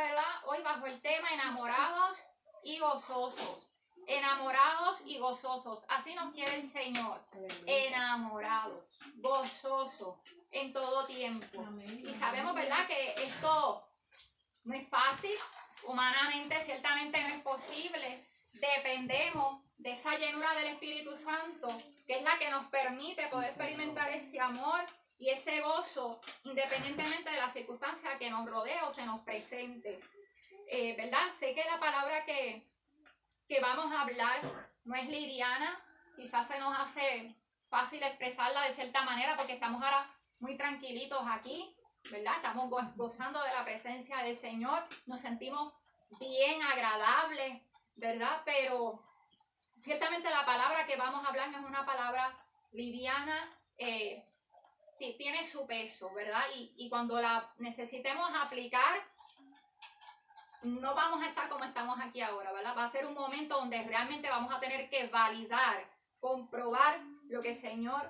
¿verdad? Hoy bajo el tema enamorados y gozosos. Enamorados y gozosos. Así nos quiere el Señor. Enamorados, gozosos en todo tiempo. Y sabemos, ¿verdad? Que esto no es fácil. Humanamente, ciertamente no es posible. Dependemos de esa llenura del Espíritu Santo, que es la que nos permite poder experimentar ese amor y ese gozo, independientemente de la circunstancia que nos rodee o se nos presente. Eh, ¿Verdad? Sé que la palabra que, que vamos a hablar no es liviana, quizás se nos hace fácil expresarla de cierta manera porque estamos ahora muy tranquilitos aquí, ¿verdad? Estamos gozando de la presencia del Señor, nos sentimos bien agradables, ¿verdad? Pero ciertamente la palabra que vamos a hablar no es una palabra liviana, eh, tiene su peso, ¿verdad? Y, y cuando la necesitemos aplicar, no vamos a estar como estamos aquí ahora, ¿verdad? Va a ser un momento donde realmente vamos a tener que validar, comprobar lo que el Señor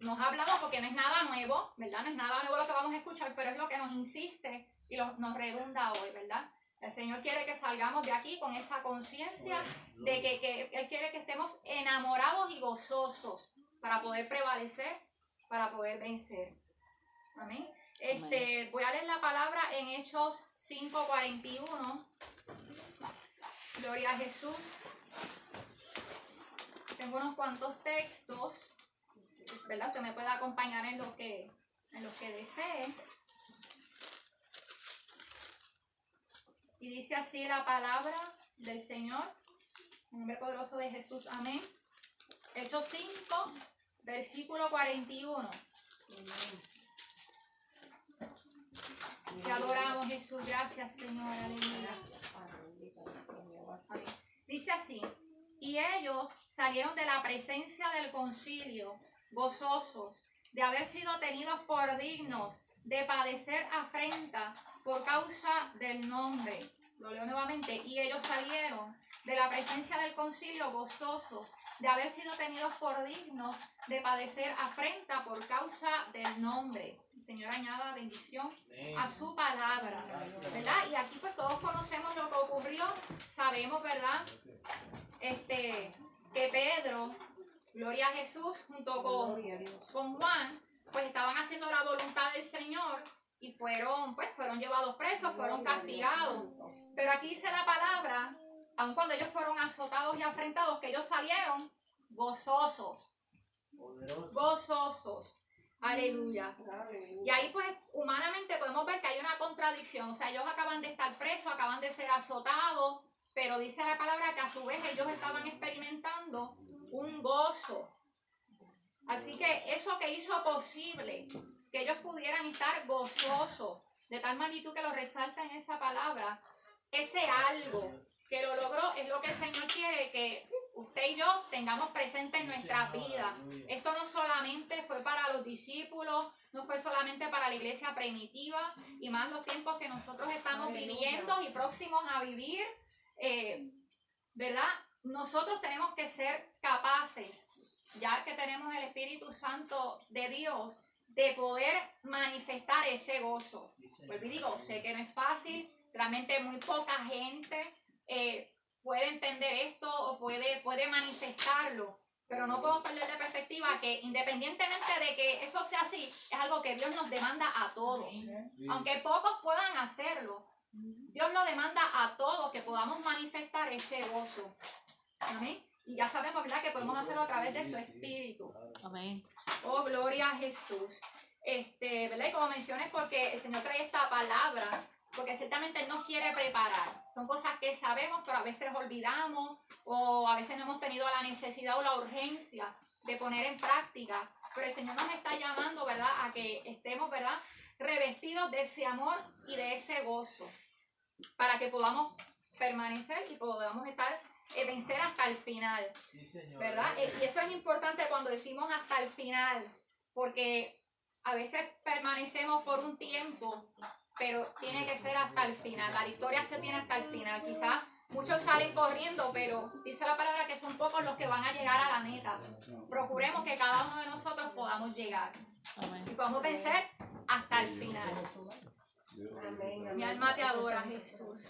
nos ha hablado, porque no es nada nuevo, ¿verdad? No es nada nuevo lo que vamos a escuchar, pero es lo que nos insiste y nos redunda hoy, ¿verdad? El Señor quiere que salgamos de aquí con esa conciencia de que, que Él quiere que estemos enamorados y gozosos para poder prevalecer para poder vencer. Amén. Este, voy a leer la palabra en Hechos 5:41. Gloria a Jesús. Tengo unos cuantos textos, ¿verdad? Que me pueda acompañar en lo que, en lo que desee. Y dice así la palabra del Señor, en nombre poderoso de Jesús. Amén. Hechos 5, versículo 41. Te adoramos Jesús, gracias Señor, aleluya. Dice así, y ellos salieron de la presencia del concilio gozosos de haber sido tenidos por dignos de padecer afrenta por causa del nombre. Lo leo nuevamente. Y ellos salieron de la presencia del concilio gozosos de haber sido tenidos por dignos de padecer afrenta por causa del nombre. Señor añada bendición a su palabra, ¿verdad? Y aquí pues todos conocemos lo que ocurrió, sabemos, ¿verdad? Este, que Pedro, gloria a Jesús, junto con, con Juan, pues estaban haciendo la voluntad del Señor y fueron, pues, fueron llevados presos, fueron castigados. Pero aquí dice la palabra aun cuando ellos fueron azotados y afrentados, que ellos salieron gozosos. Gozosos. Aleluya. Y ahí pues humanamente podemos ver que hay una contradicción. O sea, ellos acaban de estar presos, acaban de ser azotados, pero dice la palabra que a su vez ellos estaban experimentando un gozo. Así que eso que hizo posible que ellos pudieran estar gozosos, de tal magnitud que lo resalta en esa palabra, ese algo que lo logró es lo que el Señor quiere que usted y yo tengamos presente en nuestra vida. Esto no solamente fue para los discípulos, no fue solamente para la iglesia primitiva y más los tiempos que nosotros estamos viviendo y próximos a vivir, eh, ¿verdad? Nosotros tenemos que ser capaces, ya que tenemos el Espíritu Santo de Dios, de poder manifestar ese gozo. Pues digo, sé que no es fácil, realmente muy poca gente eh, puede entender esto o puede, puede manifestarlo. Pero no podemos perder de perspectiva que independientemente de que eso sea así, es algo que Dios nos demanda a todos. Aunque pocos puedan hacerlo, Dios nos demanda a todos que podamos manifestar ese gozo. Amén. Y ya sabemos, ¿verdad?, que podemos hacerlo a través de su espíritu. Amén. Oh, gloria a Jesús. Este, ¿verdad? Y como mencioné, porque el Señor trae esta palabra porque ciertamente Él nos quiere preparar. Son cosas que sabemos, pero a veces olvidamos o a veces no hemos tenido la necesidad o la urgencia de poner en práctica. Pero el Señor nos está llamando, ¿verdad?, a que estemos, ¿verdad?, revestidos de ese amor y de ese gozo, para que podamos permanecer y podamos estar, eh, vencer hasta el final, ¿verdad? Y eso es importante cuando decimos hasta el final, porque a veces permanecemos por un tiempo, pero tiene que ser hasta el final. La victoria se tiene hasta el final. Quizás muchos salen corriendo, pero dice la palabra que son pocos los que van a llegar a la meta. Procuremos que cada uno de nosotros podamos llegar y podamos vencer hasta el final. Mi alma te adora, Jesús.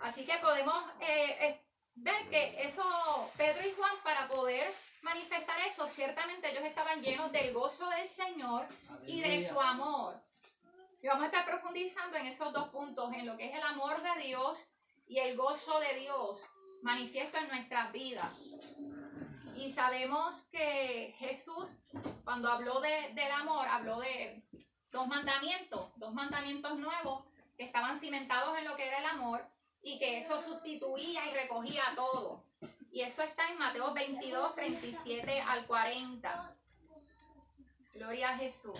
Así que podemos eh, eh, ver que eso, Pedro y Juan, para poder manifestar eso, ciertamente ellos estaban llenos del gozo del Señor y de su amor. Y vamos a estar profundizando en esos dos puntos, en lo que es el amor de Dios y el gozo de Dios manifiesto en nuestras vidas. Y sabemos que Jesús, cuando habló de, del amor, habló de dos mandamientos, dos mandamientos nuevos que estaban cimentados en lo que era el amor y que eso sustituía y recogía todo. Y eso está en Mateo 22, 37 al 40. Gloria a Jesús.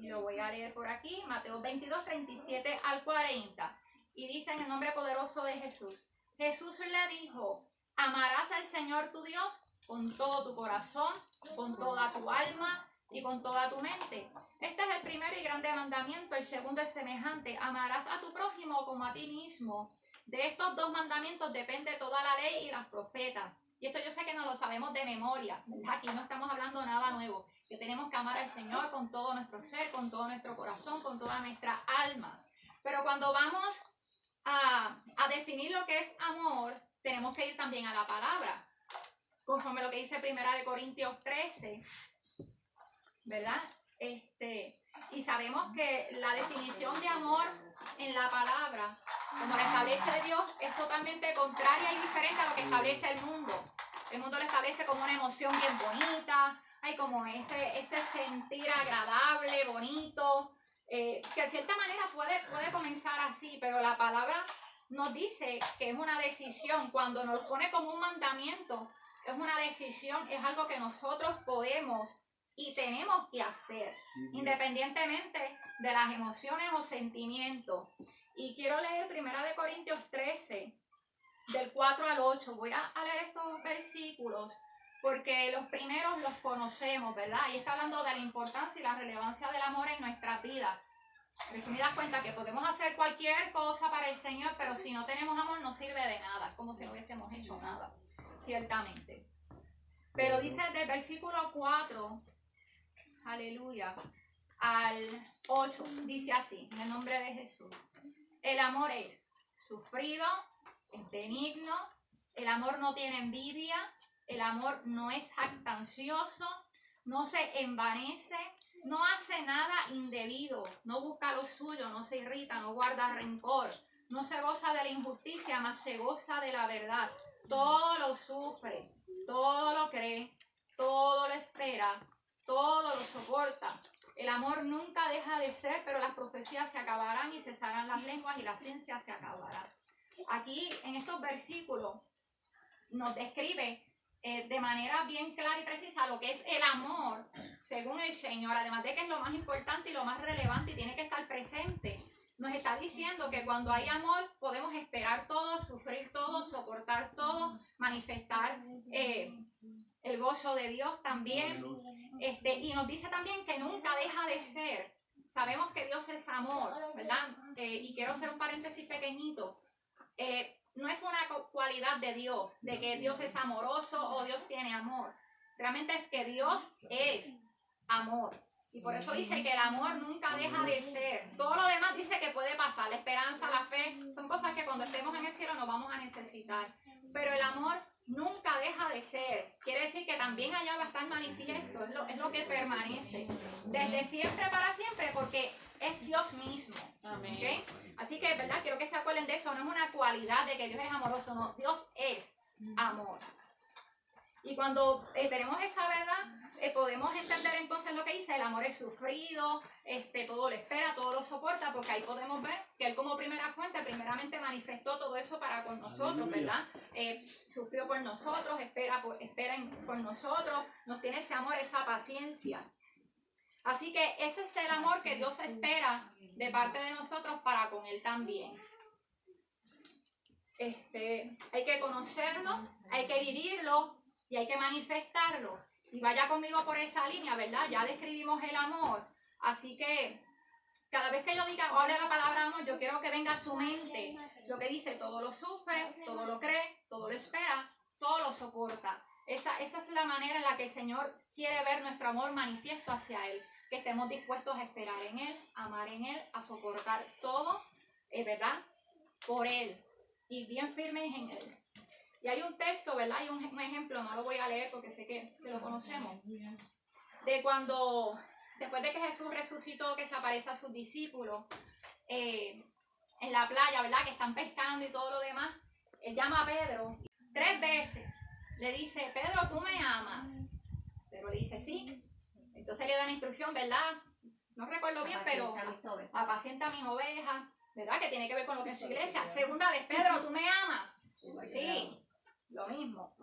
Lo voy a leer por aquí, Mateo 22, 37 al 40. Y dice en el nombre poderoso de Jesús. Jesús le dijo, amarás al Señor tu Dios con todo tu corazón, con toda tu alma y con toda tu mente. Este es el primer y grande mandamiento. El segundo es semejante. Amarás a tu prójimo como a ti mismo. De estos dos mandamientos depende toda la ley y las profetas. Y esto yo sé que no lo sabemos de memoria. Aquí no estamos hablando nada nuevo. Que tenemos que amar al Señor con todo nuestro ser, con todo nuestro corazón, con toda nuestra alma. Pero cuando vamos a, a definir lo que es amor, tenemos que ir también a la palabra. Conforme lo que dice Primera de Corintios 13, ¿verdad? Este, y sabemos que la definición de amor en la palabra, como la establece Dios, es totalmente contraria y diferente a lo que establece el mundo. El mundo lo establece como una emoción bien bonita, hay como ese, ese sentir agradable, bonito, eh, que de cierta manera puede, puede comenzar así, pero la palabra nos dice que es una decisión, cuando nos pone como un mandamiento, es una decisión, es algo que nosotros podemos y tenemos que hacer, independientemente de las emociones o sentimientos. Y quiero leer Primera de Corintios 13, del 4 al 8. Voy a leer estos versículos porque los primeros los conocemos, ¿verdad? Y está hablando de la importancia y la relevancia del amor en nuestras vidas. Resumidas cuenta que podemos hacer cualquier cosa para el Señor, pero si no tenemos amor no sirve de nada, como si no hubiésemos hecho nada, ciertamente. Pero dice del versículo 4 aleluya, al 8, dice así, en el nombre de Jesús. El amor es sufrido, es benigno, el amor no tiene envidia, el amor no es jactancioso, no se envanece, no hace nada indebido, no busca lo suyo, no se irrita, no guarda rencor, no se goza de la injusticia, mas se goza de la verdad. Todo lo sufre, todo lo cree, todo lo espera, todo lo soporta. El amor nunca deja de ser, pero las profecías se acabarán y cesarán las lenguas y la ciencia se acabará. Aquí en estos versículos nos describe eh, de manera bien clara y precisa lo que es el amor según el Señor, además de que es lo más importante y lo más relevante y tiene que estar presente. Nos está diciendo que cuando hay amor podemos esperar todo, sufrir todo, soportar todo, manifestar eh, el gozo de Dios también. Este, y nos dice también que nunca deja de ser. Sabemos que Dios es amor, ¿verdad? Eh, y quiero hacer un paréntesis pequeñito. Eh, no es una cualidad de Dios, de que Dios es amoroso o Dios tiene amor. Realmente es que Dios es amor. Y por eso dice que el amor nunca deja de ser. Todo lo demás dice que puede pasar. La esperanza, la fe, son cosas que cuando estemos en el cielo nos vamos a necesitar. Pero el amor nunca deja de ser. Quiere decir que también allá va a estar manifiesto, es lo, es lo que permanece. Desde siempre para siempre, porque es Dios mismo. ¿okay? Así que, ¿verdad? Quiero que se acuerden de eso. No es una cualidad de que Dios es amoroso, no. Dios es amor. Y cuando eh, tenemos esa verdad, eh, podemos entender entonces lo que dice, el amor es sufrido, este, todo lo espera, todo lo soporta, porque ahí podemos ver que Él como primera fuente, primeramente manifestó todo eso para con nosotros, ¿verdad? Eh, sufrió por nosotros, espera por, espera por nosotros, nos tiene ese amor, esa paciencia. Así que ese es el amor que Dios espera de parte de nosotros para con Él también. Este, hay que conocerlo, hay que vivirlo y hay que manifestarlo. Y vaya conmigo por esa línea, ¿verdad? Ya describimos el amor. Así que cada vez que yo diga o hable la palabra amor, yo quiero que venga a su mente lo que dice, todo lo sufre, todo lo cree, todo lo espera, todo lo soporta. Esa, esa es la manera en la que el Señor quiere ver nuestro amor manifiesto hacia Él. Que estemos dispuestos a esperar en Él, amar en Él, a soportar todo, es verdad, por Él y bien firmes en Él. Y hay un texto, ¿verdad? Hay un, ejemplo, no lo voy a leer porque sé que, se lo conocemos, de cuando, después de que Jesús resucitó, que se aparece a sus discípulos eh, en la playa, ¿verdad? Que están pescando y todo lo demás. Él llama a Pedro tres veces. Le dice, Pedro, tú me amas. Pedro le dice, sí. Entonces le da la instrucción, ¿verdad? No recuerdo bien, pero apacienta a mis ovejas, ¿verdad? Que tiene que ver con lo que es su iglesia. Segunda vez, Pedro, tú me amas. Sí, lo mismo.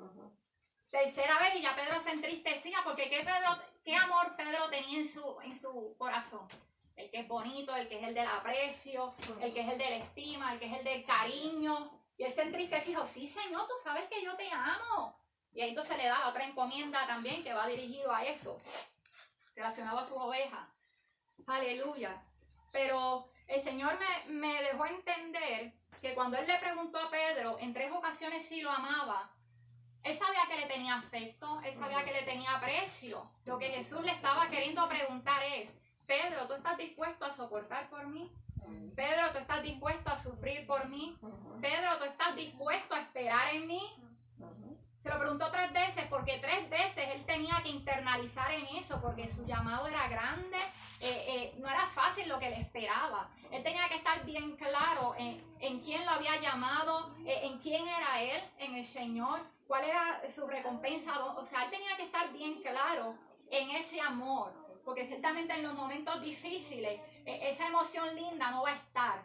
Tercera vez y ya Pedro se entristecía porque ¿qué, Pedro, qué amor Pedro tenía en su, en su corazón. El que es bonito, el que es el del aprecio, el que es el de la estima, el que es el del cariño. Y él se entristeció y dijo, sí Señor, tú sabes que yo te amo. Y ahí entonces le da otra encomienda también que va dirigido a eso, relacionado a sus ovejas. Aleluya. Pero el Señor me, me dejó entender que cuando él le preguntó a Pedro, en tres ocasiones si lo amaba, él sabía que le tenía afecto, él sabía que le tenía aprecio. Lo que Jesús le estaba queriendo preguntar es, Pedro, ¿tú estás dispuesto a soportar por mí? Pedro, ¿tú estás dispuesto a sufrir por mí? Pedro, ¿tú estás dispuesto a esperar en mí? Se lo preguntó tres veces porque tres veces él tenía que internalizar en eso porque su llamado era grande, eh, eh, no era fácil lo que le esperaba. Él tenía que estar bien claro en, quién lo había llamado, eh, en quién era él, en el Señor, cuál era su recompensa. O sea, él tenía que estar bien claro en ese amor, porque ciertamente en los momentos difíciles esa emoción linda no va a estar.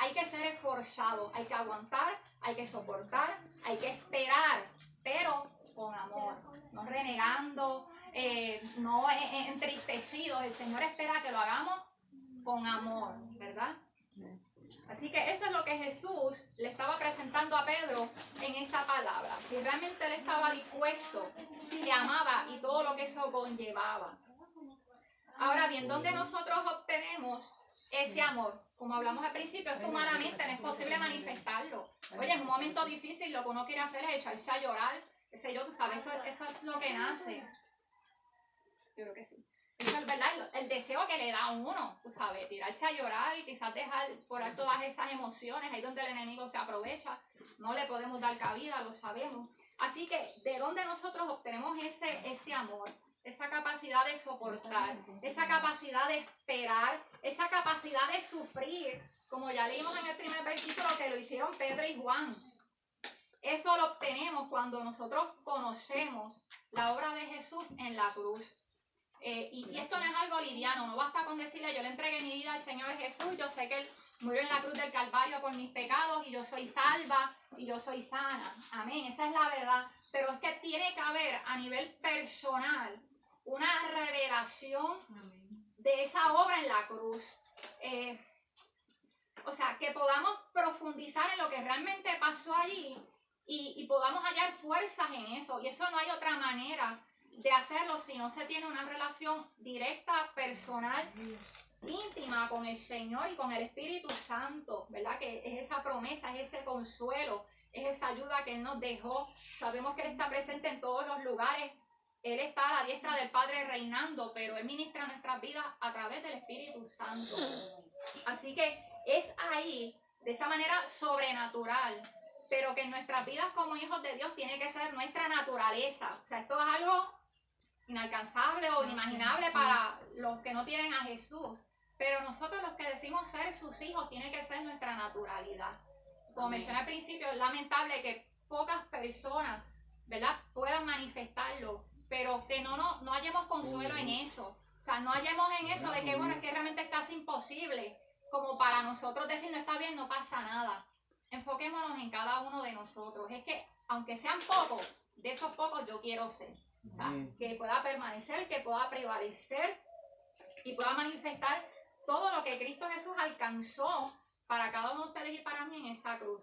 Hay que ser esforzado, hay que aguantar, hay que soportar, hay que esperar pero con amor, no renegando, eh, no entristecidos. El Señor espera que lo hagamos con amor, ¿verdad? Así que eso es lo que Jesús le estaba presentando a Pedro en esa palabra. Si realmente él estaba dispuesto, si le amaba y todo lo que eso conllevaba. Ahora bien, ¿dónde nosotros obtenemos ese amor? Como hablamos al principio, es humanamente no es posible manifestarlo. Oye, en un momento difícil lo que uno quiere hacer es echarse a llorar, qué sé yo, tú sabes, eso, eso es lo que nace. Yo creo que sí. Eso es verdad, el deseo que le da a uno, tú sabes, tirarse a llorar y quizás dejar por todas esas emociones, ahí donde el enemigo se aprovecha, no le podemos dar cabida, lo sabemos. Así que, ¿de dónde nosotros obtenemos ese, ese amor? Esa capacidad de soportar, esa capacidad de esperar, esa capacidad de sufrir, como ya leímos en el primer versículo que lo hicieron Pedro y Juan. Eso lo obtenemos cuando nosotros conocemos la obra de Jesús en la cruz. Eh, y, esto no es algo liviano, no basta con decirle yo le entregué mi vida al Señor Jesús, yo sé que Él murió en la cruz del Calvario por mis pecados y yo soy salva y yo soy sana. Amén, esa es la verdad. Pero es que tiene que haber a nivel personal una revelación de esa obra en la cruz. Eh, o sea, que podamos profundizar en lo que realmente pasó allí y, podamos hallar fuerzas en eso. Y eso no hay otra manera de hacerlo si no se tiene una relación directa, personal, íntima con el Señor y con el Espíritu Santo, ¿verdad? Que es esa promesa, es ese consuelo, es esa ayuda que Él nos dejó. Sabemos que Él está presente en todos los lugares. Él está a la diestra del Padre reinando, pero Él ministra nuestras vidas a través del Espíritu Santo. Así que es ahí, de esa manera sobrenatural, pero que en nuestras vidas como hijos de Dios tiene que ser nuestra naturaleza. O sea, esto es algo inalcanzable o inimaginable para los que no tienen a Jesús. Pero nosotros los que decimos ser sus hijos tiene que ser nuestra naturalidad. Como mencioné al principio, es lamentable que pocas personas, ¿verdad?, puedan manifestarlo, pero que no, no, no hallemos consuelo en eso. O sea, no hallemos en eso de que, bueno, es que realmente es casi imposible, como para nosotros decir, no está bien, no pasa nada enfoquémonos en cada uno de nosotros. Es que, aunque sean pocos, de esos pocos yo quiero ser. Que pueda permanecer, que pueda prevalecer y pueda manifestar todo lo que Cristo Jesús alcanzó para cada uno de ustedes y para mí en esa cruz.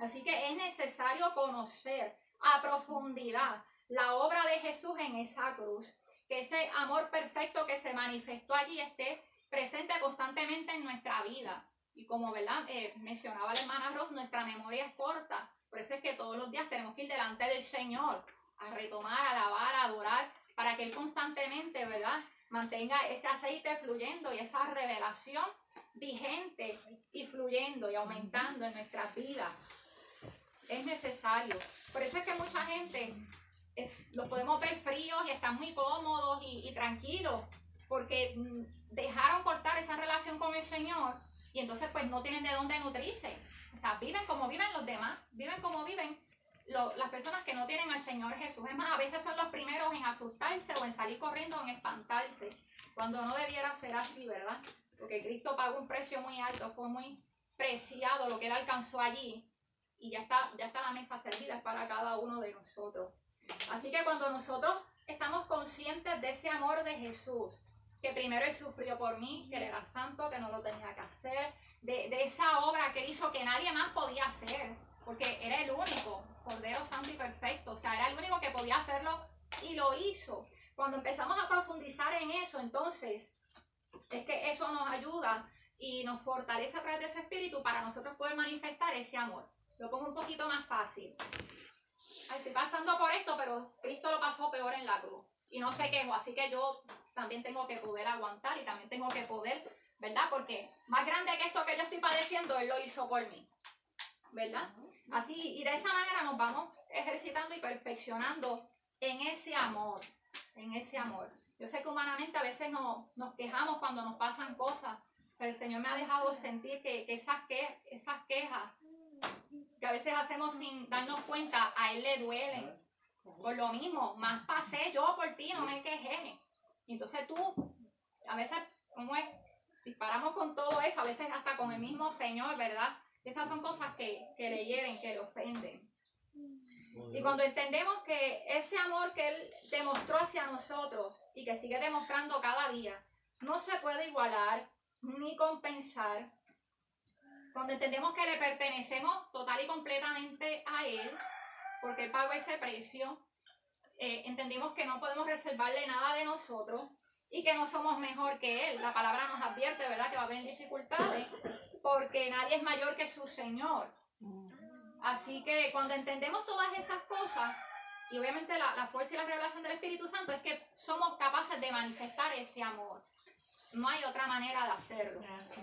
Así que es necesario conocer a profundidad la obra de Jesús en esa cruz. Que ese amor perfecto que se manifestó allí esté presente constantemente en nuestra vida. Y como ¿verdad? Eh, mencionaba la hermana Ross, nuestra memoria es corta. Por eso es que todos los días tenemos que ir delante del Señor a retomar, a alabar, a adorar, para que Él constantemente, ¿verdad? mantenga ese aceite fluyendo y esa revelación vigente y fluyendo y aumentando en nuestras vidas. Es necesario. Por eso es que mucha gente eh, los podemos ver fríos y están muy cómodos y, y tranquilos, porque mm, dejaron cortar esa relación con el Señor y entonces pues no tienen de dónde nutrirse. O sea, viven como viven los demás, viven como viven las personas que no tienen al Señor Jesús. Es más, a veces son los primeros en asustarse o en salir corriendo en espantarse, cuando no debiera ser así, ¿verdad? Porque Cristo pagó un precio muy alto, fue muy preciado lo que él alcanzó allí y ya está, ya está la mesa servida para cada uno de nosotros. Así que cuando nosotros estamos conscientes de ese amor de Jesús, que primero él sufrió por mí, que él era santo, que no lo tenía que hacer, de, de esa obra que hizo que nadie más podía hacer, porque era el único, Cordero Santo y Perfecto, o sea, era el único que podía hacerlo y lo hizo. Cuando empezamos a profundizar en eso, entonces, es que eso nos ayuda y nos fortalece a través de ese espíritu para nosotros poder manifestar ese amor. Lo pongo un poquito más fácil. estoy pasando por esto, pero Cristo lo pasó peor en la cruz. Y no se quejo, así que yo también tengo que poder aguantar y también tengo que poder, ¿verdad? Porque más grande que esto que yo estoy padeciendo, Él lo hizo por mí. ¿Verdad? Así, y de esa manera nos vamos ejercitando y perfeccionando en ese amor, en ese amor. Yo sé que humanamente a veces nos, nos quejamos cuando nos pasan cosas, pero el Señor me ha dejado sentir que, esas, que esas quejas que a veces hacemos sin darnos cuenta, a Él le duelen. Por lo mismo, más pasé yo por ti, no me quejé. Entonces tú, a veces, como es, disparamos con todo eso, a veces hasta con el mismo Señor, ¿verdad? Esas son cosas que, que le hieren, que le ofenden. Y cuando entendemos que ese amor que Él demostró hacia nosotros y que sigue demostrando cada día, no se puede igualar ni compensar. Cuando entendemos que le pertenecemos total y completamente a Él, porque Él pagó ese precio, eh, entendimos que no podemos reservarle nada de nosotros y que no somos mejor que Él. La palabra nos advierte, ¿verdad?, que va a haber dificultades porque nadie es mayor que su Señor. Así que cuando entendemos todas esas cosas, y obviamente la, fuerza y la revelación del Espíritu Santo es que somos capaces de manifestar ese amor. No hay otra manera de hacerlo.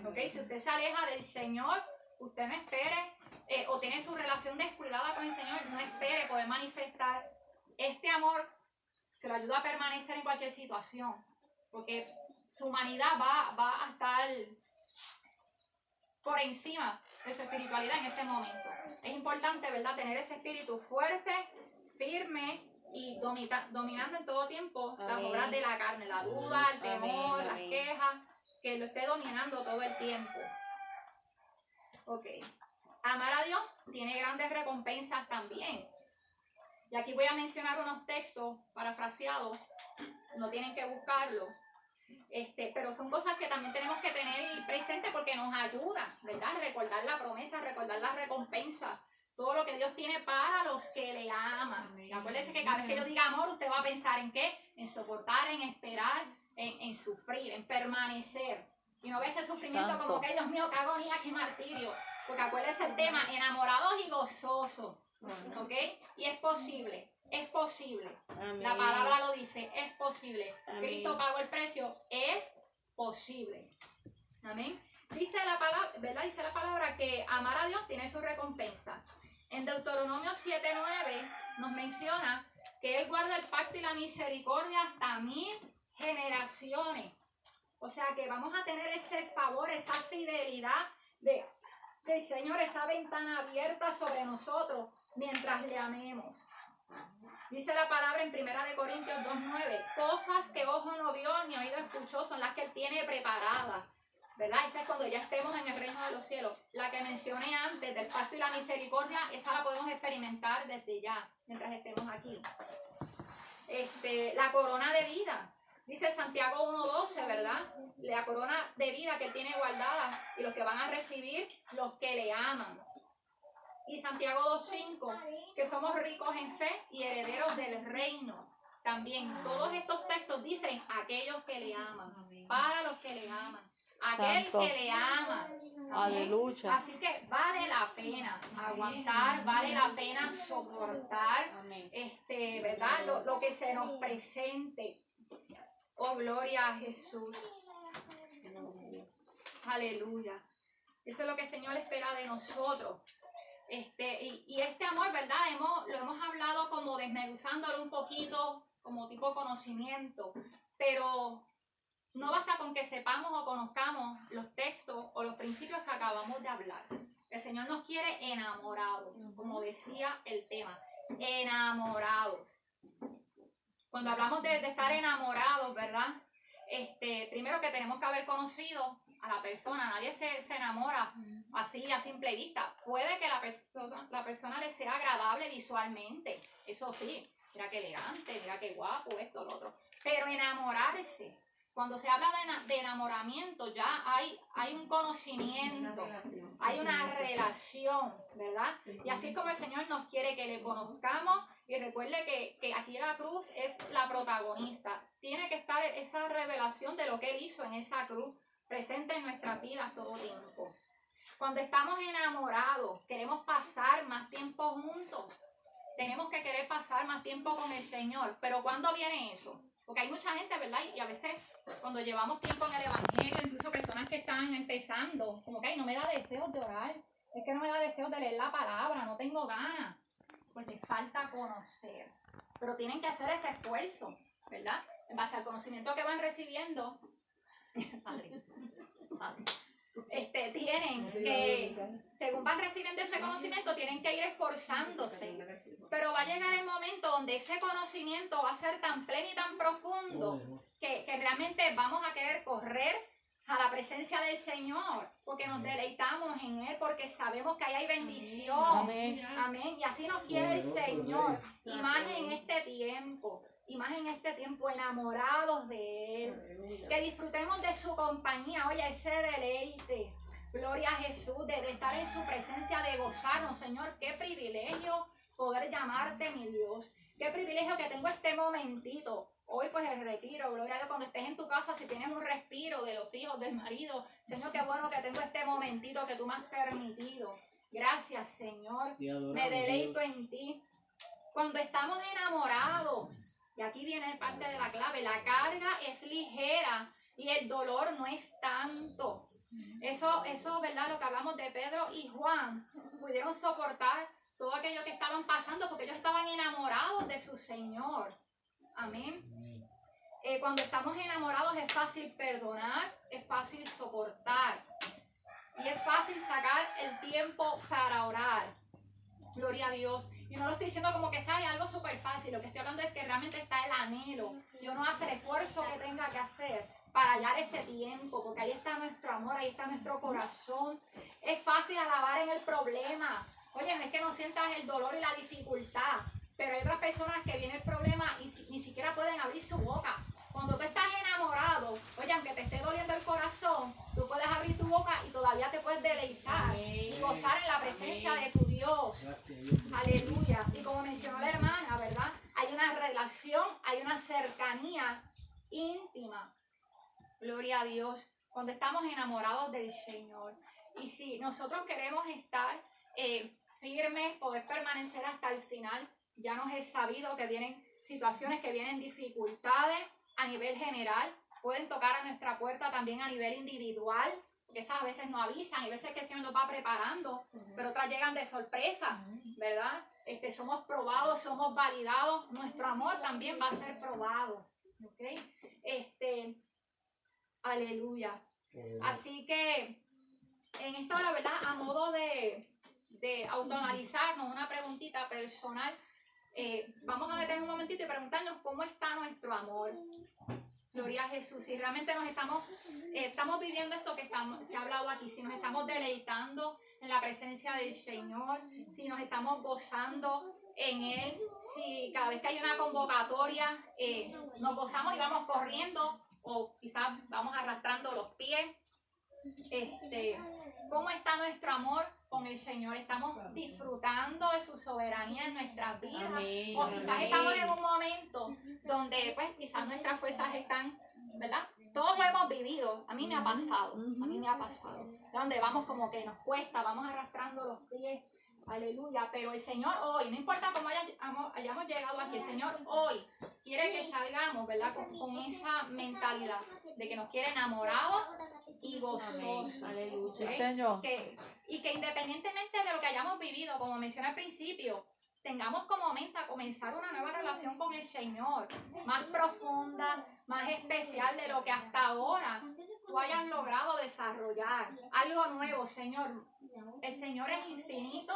¿okay? Si usted se aleja del Señor, usted no espere eh, o tiene su relación descuidada con el Señor, no espere poder manifestar este amor que lo ayuda a permanecer en cualquier situación. Porque su humanidad va, va a estar por encima de su espiritualidad en ese momento. Es importante, ¿verdad?, tener ese espíritu fuerte, firme y dominando en todo tiempo las obras de la carne, la duda, el temor, las quejas, que lo esté dominando todo el tiempo. Ok. Amar a Dios tiene grandes recompensas también. Y aquí voy a mencionar unos textos parafraseados, no tienen que buscarlo, este, pero son cosas que también tenemos que tener presente porque nos ayuda, ¿verdad? Recordar la promesa, recordar la recompensa, todo lo que Dios tiene para los que le aman. Acuérdese que cada vez que yo diga amor, usted va a pensar en qué? En soportar, en esperar, en, sufrir, en permanecer. Y no ve ese sufrimiento como que, Dios mío, qué agonía, qué martirio. Porque acuérdese el tema, enamorados y gozosos. ¿Ok? Y es posible. Es posible. La palabra lo dice, es posible. Cristo pagó el precio, es posible. Amén. Dice la palabra, ¿verdad? Dice la palabra que amar a Dios tiene su recompensa. En Deuteronomio 7:9 nos menciona que Él guarda el pacto y la misericordia hasta mil generaciones. O sea que vamos a tener ese favor, esa fidelidad de, del Señor, esa ventana abierta sobre nosotros mientras le amemos. Dice la palabra en Primera de Corintios 2.9, cosas que ojo no vio ni oído escuchó son las que Él tiene preparadas. ¿Verdad? Esa es cuando ya estemos en el reino de los cielos. La que mencioné antes del pacto y la misericordia, esa la podemos experimentar desde ya, mientras estemos aquí. Este, la corona de vida. Dice Santiago 1.12, ¿verdad? La corona de vida que tiene guardada y los que van a recibir los que le aman y Santiago 2.5, que somos ricos en fe y herederos del reino. También todos estos textos dicen aquellos que le aman, para los que le aman, aquel que le ama. Aleluya. Así que vale la pena aguantar, vale la pena soportar, este, ¿verdad? Lo, lo que se nos presente. Oh, gloria a Jesús. Aleluya. Eso es lo que el Señor espera de nosotros. Este, y, este amor, ¿verdad? Hemos, lo hemos hablado como desmeduzándolo un poquito, como tipo conocimiento. Pero no basta con que sepamos o conozcamos los textos o los principios que acabamos de hablar. El Señor nos quiere enamorados, como decía el tema, enamorados. Cuando hablamos de, de estar enamorados, ¿verdad? Este, primero que tenemos que haber conocido a la persona, nadie se, se enamora así a simple vista. Puede que la, persona la persona le sea agradable visualmente, eso sí, mira qué elegante, mira qué guapo, esto, lo otro. Pero enamorarse, cuando se habla de, de, enamoramiento, ya hay, hay un conocimiento, hay una relación, ¿verdad? Y así es como el Señor nos quiere que le conozcamos. Y recuerde que, que aquí la cruz es la protagonista. Tiene que estar esa revelación de lo que Él hizo en esa cruz presente en nuestra vida todo tiempo. Cuando estamos enamorados, queremos pasar más tiempo juntos. Tenemos que querer pasar más tiempo con el Señor. Pero ¿cuándo viene eso? Porque hay mucha gente, ¿verdad? Y a veces cuando llevamos tiempo en el Evangelio, incluso personas que están empezando, como que no me da deseos de orar, es que no me da deseos de leer la palabra, no tengo ganas, porque falta conocer. Pero tienen que hacer ese esfuerzo, ¿verdad? En base al conocimiento que van recibiendo, este, tienen que, según van recibiendo ese conocimiento, tienen que ir esforzándose. Pero va a llegar el momento donde ese conocimiento va a ser tan pleno y tan profundo que, que realmente vamos a querer correr a la presencia del Señor, porque nos deleitamos en Él, porque sabemos que ahí hay bendición. Amén. Amén. Y así nos quiere el Señor. Y más en este tiempo y más en este tiempo enamorados de Él. Que disfrutemos de su compañía, oye, ese deleite. Gloria a Jesús, de, estar en su presencia, de gozarnos, Señor. Qué privilegio poder llamarte mi Dios. Qué privilegio que tengo este momentito. Hoy pues el retiro, gloria a Dios, cuando estés en tu casa, si tienes un respiro de los hijos, del marido. Señor, qué bueno que tengo este momentito que tú me has permitido. Gracias, Señor. Me deleito en ti. Cuando estamos enamorados, y aquí viene parte de la clave. La carga es ligera y el dolor no es tanto. Eso, eso, ¿verdad? Lo que hablamos de Pedro y Juan, pudieron soportar todo aquello que estaban pasando porque ellos estaban enamorados de su Señor. Amén. Eh, cuando estamos enamorados es fácil perdonar, es fácil soportar y es fácil sacar el tiempo para orar. Gloria a Dios. Y no lo estoy diciendo como que sea algo súper fácil, lo que estoy hablando es que realmente está el anhelo y uno hace el esfuerzo que tenga que hacer para hallar ese tiempo, porque ahí está nuestro amor, ahí está nuestro corazón. Es fácil alabar en el problema. Oye, no es que no sientas el dolor y la dificultad, pero hay otras personas que viene el problema y ni siquiera pueden abrir su boca. Cuando tú estás enamorado, oye, aunque te esté doliendo el corazón, tú puedes abrir tu boca y todavía te puedes deleitar y gozar en la presencia de tu Dios. Aleluya. Y como mencionó la hermana, ¿verdad? Hay una relación, hay una cercanía íntima. Gloria a Dios. Cuando estamos enamorados del Señor. Y si nosotros queremos estar eh, firmes, poder permanecer hasta el final, ya nos es sabido que vienen situaciones, que vienen dificultades a nivel general, pueden tocar a nuestra puerta también a nivel individual que esas a veces no avisan, hay veces que el Señor nos va preparando, pero otras llegan de sorpresa, ¿verdad? Este, somos probados, somos validados, nuestro amor también va a ser probado, ¿ok? Este, aleluya. Así que en esta hora, ¿verdad? A modo de, de autoanalizarnos, una preguntita personal, eh, vamos a detener un momentito y preguntarnos cómo está nuestro amor. Gloria a Jesús. Si realmente nos estamos, eh, estamos viviendo esto que estamos, se ha hablado aquí, si nos estamos deleitando en la presencia del Señor, si nos estamos gozando en Él, si cada vez que hay una convocatoria eh, nos gozamos y vamos corriendo o quizás vamos arrastrando los pies. Este, ¿Cómo está nuestro amor con el Señor? ¿Estamos disfrutando de su soberanía en nuestras vidas? o quizás estamos en un momento donde pues quizás nuestras fuerzas están, ¿verdad? Todos lo hemos vivido, a mí me ha pasado, a mí me ha pasado. Donde vamos como que nos cuesta, vamos arrastrando los pies, Aleluya. Pero el Señor hoy, no importa cómo hayamos, hayamos llegado aquí, el Señor hoy quiere que salgamos, ¿verdad? Con, con esa mentalidad de que nos quiere enamorados y gozosos. Aleluya. ¿ok? Señor. Que- y que independientemente de lo que hayamos vivido, como mencioné al principio, tengamos como meta comenzar una nueva relación con el Señor, más profunda, más especial de lo que hasta ahora tú hayas logrado desarrollar. Algo nuevo, Señor. El Señor es infinito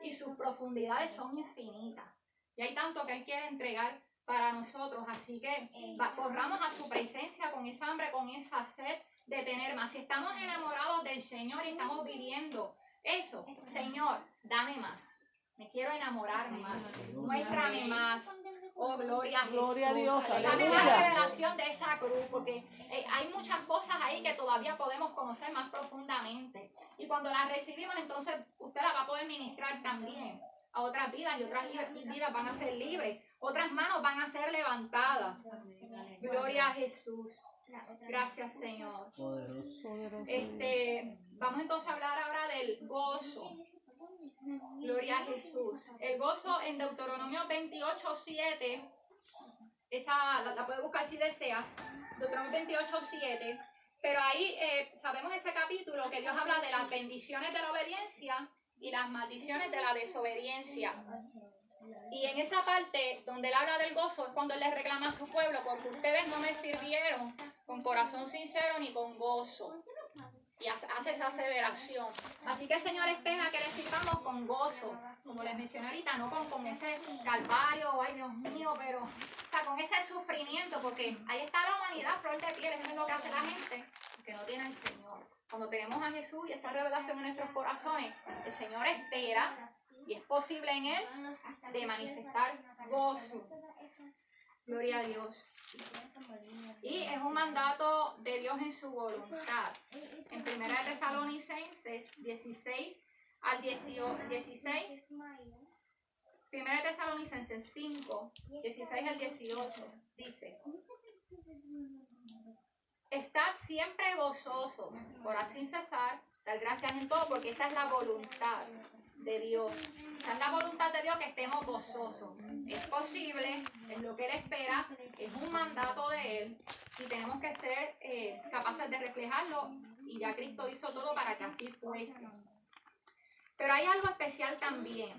y sus profundidades son infinitas. Y hay tanto que Él quiere entregar para nosotros. Así que corramos a su presencia con esa hambre, con esa sed de tener más. Si estamos enamorados del Señor y estamos viviendo eso, Señor, dame más. Me quiero enamorar más. Muéstrame más. Oh, gloria a Jesús. Gloria a Dios, Dame más revelación de esa cruz, porque eh, hay muchas cosas ahí que todavía podemos conocer más profundamente. Y cuando las recibimos, entonces usted la va a poder ministrar también a otras vidas y otras vidas van a ser libres. Otras manos van a ser levantadas. Gloria a Jesús. Gracias, Señor. Poderoso. Este, vamos entonces a hablar ahora del gozo. Gloria a Jesús. El gozo en Deuteronomio 28, 7. Esa la, la puede buscar si desea. Deuteronomio 28, 7. Pero ahí eh, sabemos ese capítulo que Dios habla de las bendiciones de la obediencia y las maldiciones de la desobediencia. Y en esa parte donde él habla del gozo es cuando él le reclama a su pueblo, porque ustedes no me sirvieron con corazón sincero ni con gozo. Y hace esa aseveración. Así que el Señor espera que le sirvamos con gozo, como les mencioné ahorita, no con, ese calvario, ay Dios mío, pero o con ese sufrimiento, porque ahí está la humanidad, flor de piel, eso es lo que hace la gente que no tiene al Señor. Cuando tenemos a Jesús y esa revelación en nuestros corazones, el Señor espera y es posible en Él de manifestar gozo. Gloria a Dios. Y es un mandato de Dios en su voluntad. En 1 Tesalonicenses 16 al 18, 16, 1 Tesalonicenses 5, 16 al 18, dice, Estad siempre gozosos, orad sin cesar, dar gracias en todo, porque esta es la voluntad de Dios. Es la voluntad de Dios que estemos gozosos. Es posible, es lo que Él espera, es un mandato de Él y tenemos que ser eh, capaces de reflejarlo y ya Cristo hizo todo para que así fuese. Pero hay algo especial también.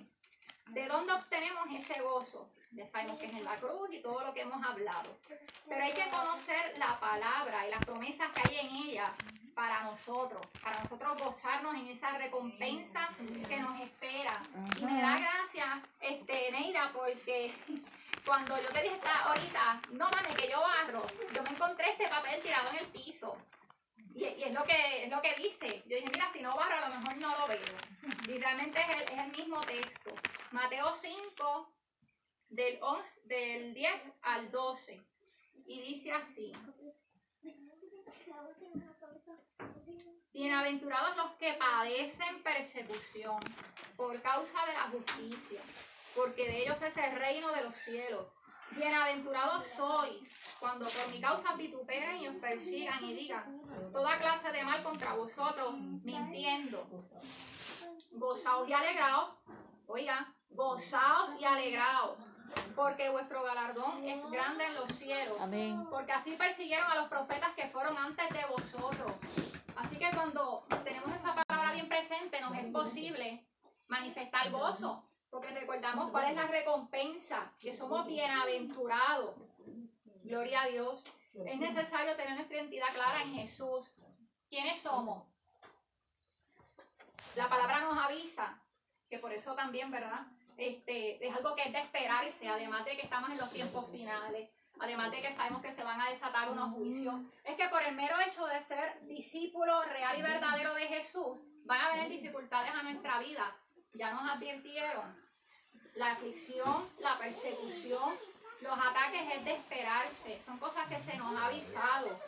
¿De dónde obtenemos ese gozo? Ya sabemos que es en la cruz y todo lo que hemos hablado. Pero hay que conocer la palabra y las promesas que hay en ellas para nosotros, para nosotros gozarnos en esa recompensa que nos espera. Y me da gracia, este, Neira, porque cuando yo te dije esta ahorita, no mames, que yo barro, yo me encontré este papel tirado en el piso. Y, y es lo que es lo que dice. Yo dije, mira, si no barro, a lo mejor no lo veo. Y realmente es el, es el mismo texto. Mateo 5, del, 11, del 10 al 12. Y dice así. Bienaventurados los que padecen persecución por causa de la justicia, porque de ellos es el reino de los cielos. Bienaventurados sois cuando por mi causa vituperen y os persigan y digan toda clase de mal contra vosotros, mintiendo. Gozaos y alegraos, oiga, gozaos y alegraos, porque vuestro galardón es grande en los cielos. Amén. Porque así persiguieron a los profetas que fueron antes de vosotros. Así que cuando tenemos esa palabra bien presente, nos es posible manifestar gozo. Porque recordamos cuál es la recompensa, que somos bienaventurados. Gloria a Dios. Es necesario tener nuestra identidad clara en Jesús. ¿Quiénes somos? La palabra nos avisa que por eso también, ¿verdad? Este, es algo que es de esperarse, además de que estamos en los tiempos finales, además de que sabemos que se van a desatar unos juicios. Es que por el mero hecho de ser discípulo real y verdadero de Jesús, van a venir dificultades a nuestra vida. Ya nos advirtieron. La aflicción, la persecución, los ataques es de esperarse. Son cosas que se nos ha avisado.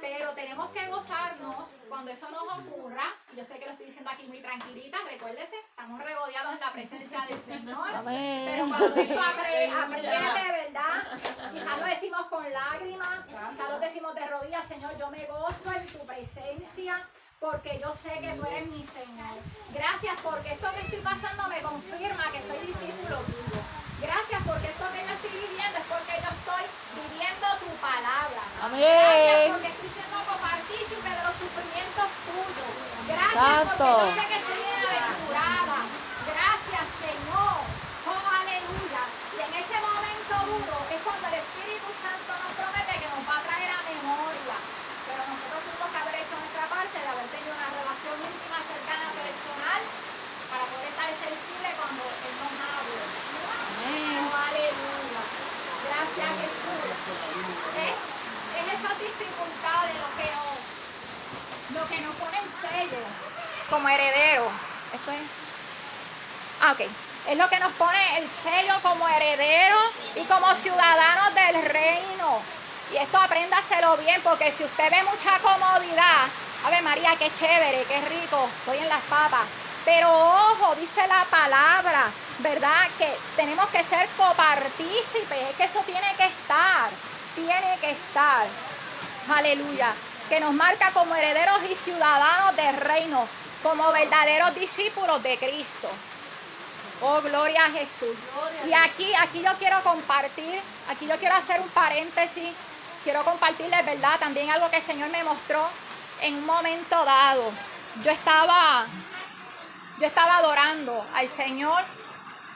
Pero tenemos que gozarnos cuando eso nos ocurra. Yo sé que lo estoy diciendo aquí muy tranquilita. Recuérdese, estamos regodeados en la presencia del Señor. Pero cuando esto apriete, ¿verdad? Quizás lo decimos con lágrimas, quizás lo decimos de rodillas, Señor, yo me gozo en tu presencia, porque yo sé que tú eres mi Señor. Gracias porque esto que estoy pasando me confirma que soy discípulo tuyo. Gracias porque esto que yo estoy viviendo es porque yo estoy viviendo tu palabra. Gracias porque estoy siendo copartícipe de los sufrimientos tuyos. Gracias porque yo sé que soy. Gracias, Señor. Oh, aleluya. Y en ese momento duro es cuando el Espíritu Santo nos promete que nos va a traer a memoria. Pero nosotros tuvimos que haber hecho nuestra parte de haber tenido una relación íntima, cercana, personal, para poder estar sensible cuando Él nos habla. Aleluya. Gracias Jesús. Es, es esas dificultades lo que nos, lo que nos pone en sello como heredero. Esto es. Ah, ok. Es lo que nos pone el sello como heredero y como ciudadanos del reino. Y esto apréndaselo bien, porque si usted ve mucha comodidad, a ver María, qué chévere, qué rico, estoy en las papas. Pero ojo, dice la palabra, ¿verdad? Que tenemos que ser copartícipes, es que eso tiene que estar, tiene que estar. Aleluya. Que nos marca como herederos y ciudadanos del reino, como verdaderos discípulos de Cristo. Oh, gloria a Jesús. Y aquí, aquí yo quiero compartir, aquí yo quiero hacer un paréntesis, quiero compartirles, ¿verdad? También algo que el Señor me mostró en un momento dado. Yo estaba yo estaba adorando al Señor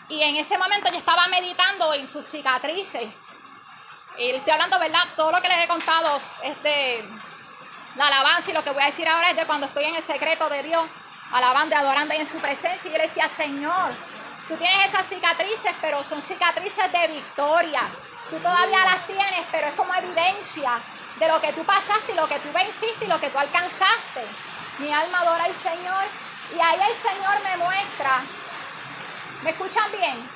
y en ese momento yo estaba meditando en sus cicatrices. Y estoy hablando, ¿verdad? Todo lo que les he contado es de la alabanza y lo que voy a decir ahora es de cuando estoy en el secreto de Dios, alabando y adorando ahí en su presencia. Y yo le decía, Señor, tú tienes esas cicatrices, pero son cicatrices de victoria. Tú todavía las tienes, pero es como evidencia de lo que tú pasaste y lo que tú venciste y lo que tú alcanzaste. Mi alma adora al Señor y ahí el Señor me muestra, ¿me escuchan bien?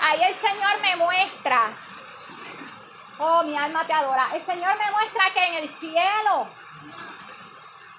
Ahí el Señor me muestra, oh mi alma te adora, el Señor me muestra que en el cielo,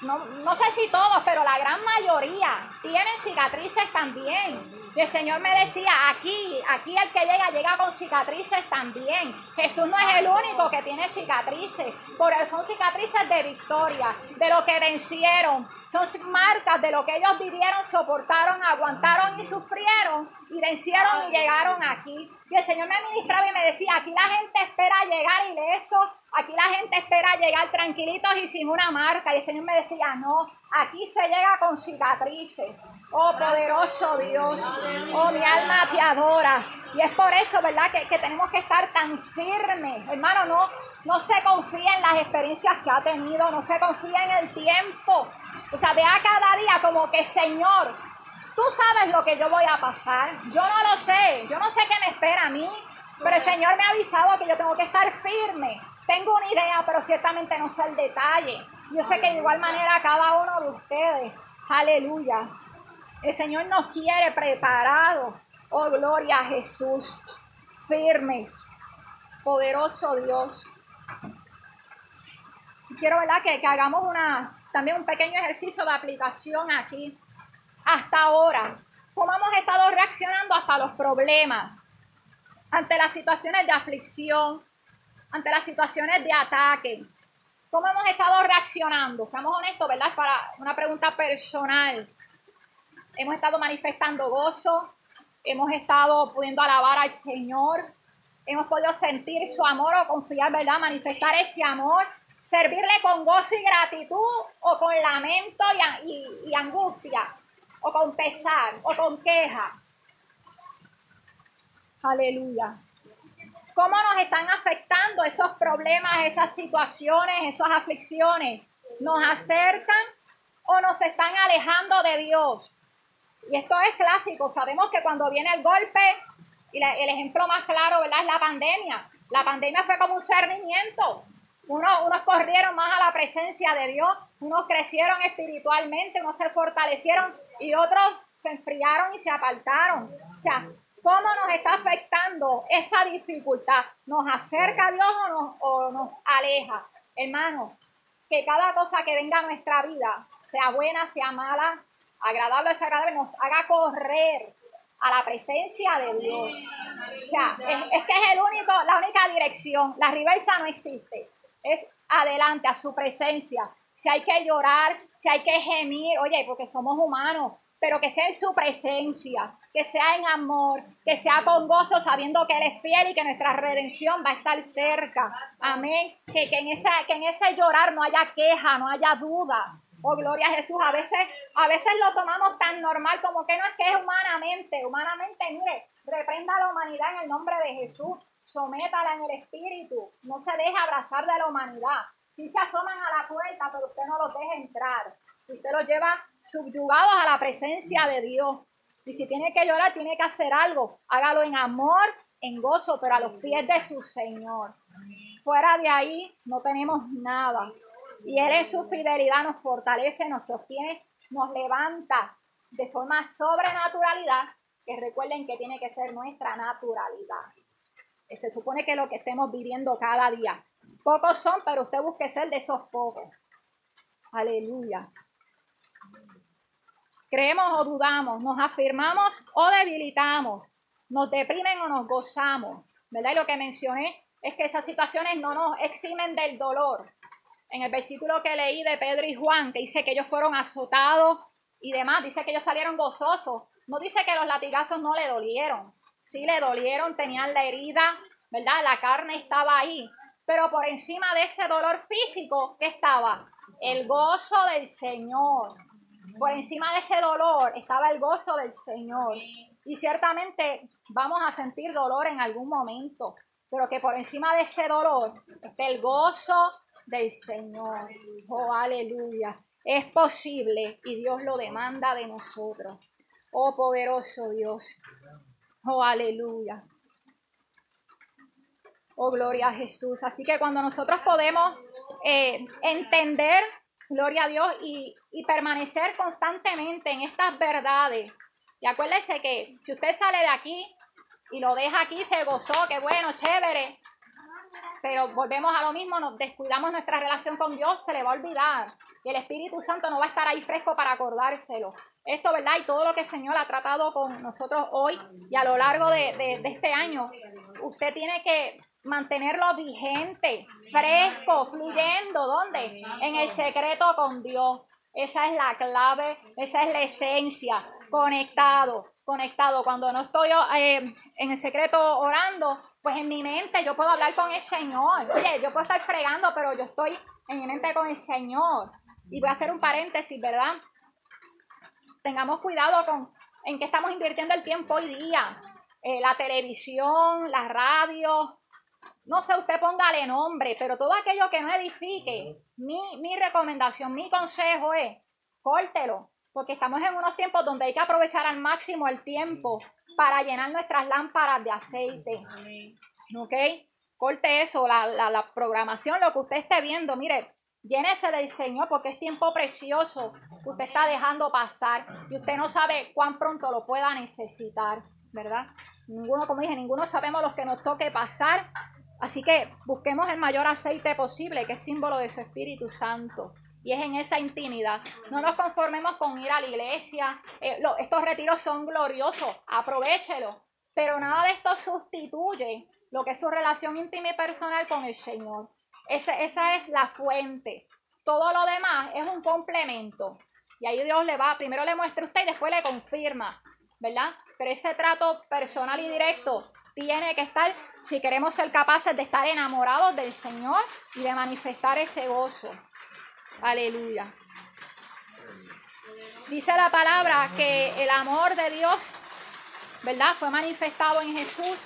no, no sé si todos, pero la gran mayoría tienen cicatrices también. Y el Señor me decía, aquí, aquí el que llega, llega con cicatrices también. Jesús no es el único que tiene cicatrices, pero son cicatrices de victoria, de lo que vencieron. Son marcas de lo que ellos vivieron, soportaron, aguantaron y sufrieron y vencieron y llegaron aquí. Y el Señor me ministraba y me decía, aquí la gente espera llegar ileso, aquí la gente espera llegar tranquilitos y sin una marca. Y el Señor me decía, no, aquí se llega con cicatrices. Oh poderoso Dios, oh mi alma te adora. Y es por eso, ¿verdad? Que, que tenemos que estar tan firmes. Hermano, no, no se confía en las experiencias que ha tenido, no se confía en el tiempo. O sea, vea cada día como que, Señor, tú sabes lo que yo voy a pasar. Yo no lo sé, yo no sé qué me espera a mí, pero el Señor me ha avisado que yo tengo que estar firme. Tengo una idea, pero ciertamente no sé el detalle. Yo sé que de igual manera cada uno de ustedes, aleluya, el Señor nos quiere preparados. Oh, gloria a Jesús. Firmes. Poderoso Dios. Quiero ¿verdad? Que, que hagamos una, también un pequeño ejercicio de aplicación aquí. Hasta ahora, ¿cómo hemos estado reaccionando hasta los problemas? Ante las situaciones de aflicción, ante las situaciones de ataque. ¿Cómo hemos estado reaccionando? Seamos honestos, ¿verdad? Para una pregunta personal hemos estado manifestando gozo, hemos estado pudiendo alabar al Señor, hemos podido sentir su amor o confiar, ¿verdad? Manifestar ese amor, servirle con gozo y gratitud o con lamento y, angustia, o con pesar, o con queja. Aleluya. ¿Cómo nos están afectando esos problemas, esas situaciones, esas aflicciones? ¿Nos acercan o nos están alejando de Dios? Y esto es clásico, sabemos que cuando viene el golpe, y el ejemplo más claro, ¿verdad? Es la pandemia. La pandemia fue como un cernimiento. Unos, unos corrieron más a la presencia de Dios, unos crecieron espiritualmente, unos se fortalecieron y otros se enfriaron y se apartaron. O sea, ¿cómo nos está afectando esa dificultad? ¿Nos acerca a Dios o nos, o nos aleja? Hermanos, que cada cosa que venga a nuestra vida, sea buena, sea mala, agradable o desagradable, nos haga correr a la presencia de Dios. O sea, es, que es el único, la única dirección. La reversa no existe. Es adelante a su presencia. Si hay que llorar, si hay que gemir, oye, porque somos humanos, pero que sea en su presencia, que sea en amor, que sea con gozo, sabiendo que Él es fiel y que nuestra redención va a estar cerca. Amén. Que, en, esa, que en ese llorar no haya queja, no haya duda. Oh, gloria a Jesús. A veces, a veces lo tomamos tan normal como que no es que es humanamente. Humanamente, mire, reprenda a la humanidad en el nombre de Jesús. Sométala en el espíritu. No se deje abrazar de la humanidad. Si se asoman a la puerta, pero usted no los deja entrar. Usted los lleva subyugados a la presencia de Dios. Y si tiene que llorar, tiene que hacer algo. Hágalo en amor, en gozo, pero a los pies de su Señor. Fuera de ahí no tenemos nada. Y Él en su fidelidad nos fortalece, nos sostiene, nos levanta de forma sobrenaturalidad, que recuerden que tiene que ser nuestra naturalidad. Se supone que lo que estemos viviendo cada día. Pocos son, pero usted busque ser de esos pocos. Aleluya. Creemos o dudamos, nos afirmamos o debilitamos, nos deprimen o nos gozamos. ¿Verdad? Y lo que mencioné es que esas situaciones no nos eximen del dolor. En el versículo que leí de Pedro y Juan, que dice que ellos fueron azotados y demás, dice que ellos salieron gozosos. No dice que los latigazos no le dolieron. Sí le dolieron, tenían la herida, ¿verdad? La carne estaba ahí. Pero por encima de ese dolor físico, ¿qué estaba? El gozo del Señor. Por encima de ese dolor estaba el gozo del Señor. Y ciertamente vamos a sentir dolor en algún momento, pero que por encima de ese dolor el gozo del Señor. Oh, aleluya. Es posible y Dios lo demanda de nosotros. Oh, poderoso Dios. Oh, aleluya. Oh, gloria a Jesús. Así que cuando nosotros podemos eh, entender gloria a Dios, y, permanecer constantemente en estas verdades. Y acuérdese que si usted sale de aquí y lo deja aquí, se gozó, qué bueno, chévere. Pero volvemos a lo mismo, nos descuidamos nuestra relación con Dios, se le va a olvidar. Y el Espíritu Santo no va a estar ahí fresco para acordárselo. Esto, ¿verdad? Y todo lo que el Señor ha tratado con nosotros hoy y a lo largo de, de este año, usted tiene que mantenerlo vigente, fresco, fluyendo. ¿Dónde? En el secreto con Dios. Esa es la clave, esa es la esencia. Conectado, conectado. Cuando no estoy eh, en el secreto orando, pues en mi mente yo puedo hablar con el Señor. Oye, yo puedo estar fregando, pero yo estoy en mi mente con el Señor. Y voy a hacer un paréntesis, ¿verdad? Tengamos cuidado con en qué estamos invirtiendo el tiempo hoy día. Eh, la televisión, la radio, no sé, usted póngale nombre, pero todo aquello que no edifique, mi, mi recomendación, mi consejo es, córtelo, porque estamos en unos tiempos donde hay que aprovechar al máximo el tiempo para llenar nuestras lámparas de aceite. ¿Ok? Corte eso, la, la, la programación, lo que usted esté viendo, mire, llénese del Señor porque es tiempo precioso que usted está dejando pasar y usted no sabe cuán pronto lo pueda necesitar, ¿verdad? Ninguno, como dije, ninguno sabemos lo que nos toque pasar Así que busquemos el mayor aceite posible, que es símbolo de su Espíritu Santo. Y es en esa intimidad. No nos conformemos con ir a la iglesia. Eh, estos retiros son gloriosos. Aprovechelo. Pero nada de esto sustituye lo que es su relación íntima y personal con el Señor. esa es la fuente. Todo lo demás es un complemento. Y ahí Dios le va, primero le muestra a usted y después le confirma, ¿verdad? Pero ese trato personal y directo tiene que estar, si queremos ser capaces de estar enamorados del Señor y de manifestar ese gozo. Aleluya. Dice la palabra que el amor de Dios, ¿verdad? Fue manifestado en Jesús.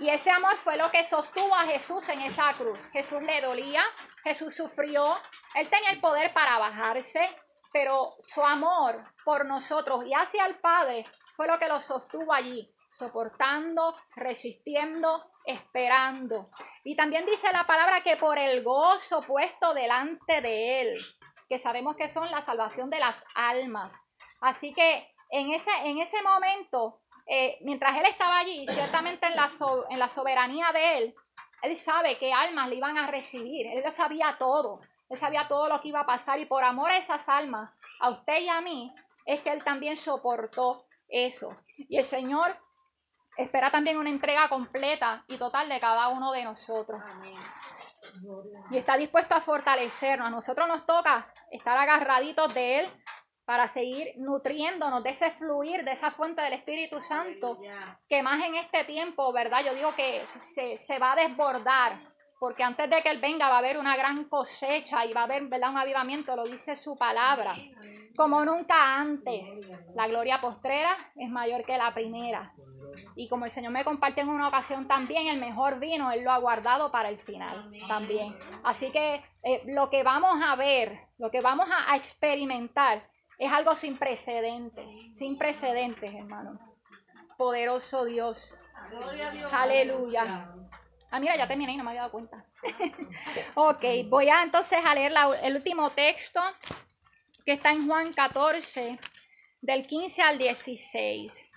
Y ese amor fue lo que sostuvo a Jesús en esa cruz. Jesús le dolía, Jesús sufrió, él tenía el poder para bajarse, pero su amor por nosotros y hacia el Padre fue lo que lo sostuvo allí soportando, resistiendo, esperando. Y también dice la palabra que por el gozo puesto delante de Él, que sabemos que son la salvación de las almas. Así que en ese, en ese momento, eh, mientras Él estaba allí, ciertamente en la, en la soberanía de Él, Él sabe qué almas le iban a recibir. Él lo sabía todo. Él sabía todo lo que iba a pasar y por amor a esas almas, a usted y a mí, es que Él también soportó eso. Y el Señor espera también una entrega completa y total de cada uno de nosotros. y está dispuesto a fortalecernos. A nosotros nos toca estar agarraditos de Él para seguir nutriéndonos de ese fluir, de esa fuente del Espíritu Santo, que más en este tiempo, ¿verdad? Yo digo que se, se va a desbordar, porque antes de que Él venga va a haber una gran cosecha y va a haber, ¿verdad? Un avivamiento, lo dice su palabra, como nunca antes. La gloria postrera es mayor que la primera. Y como el Señor me compartió en una ocasión también, el mejor vino, Él lo ha guardado para el final también. Así que eh, lo que vamos a ver, lo que vamos a, experimentar, es algo sin precedentes, sin precedentes, hermano. Poderoso Dios. Aleluya. Ah, mira, ya terminé y no me había dado cuenta. ok, voy a entonces a leer el último texto que está en Juan 14, del 15 al 16.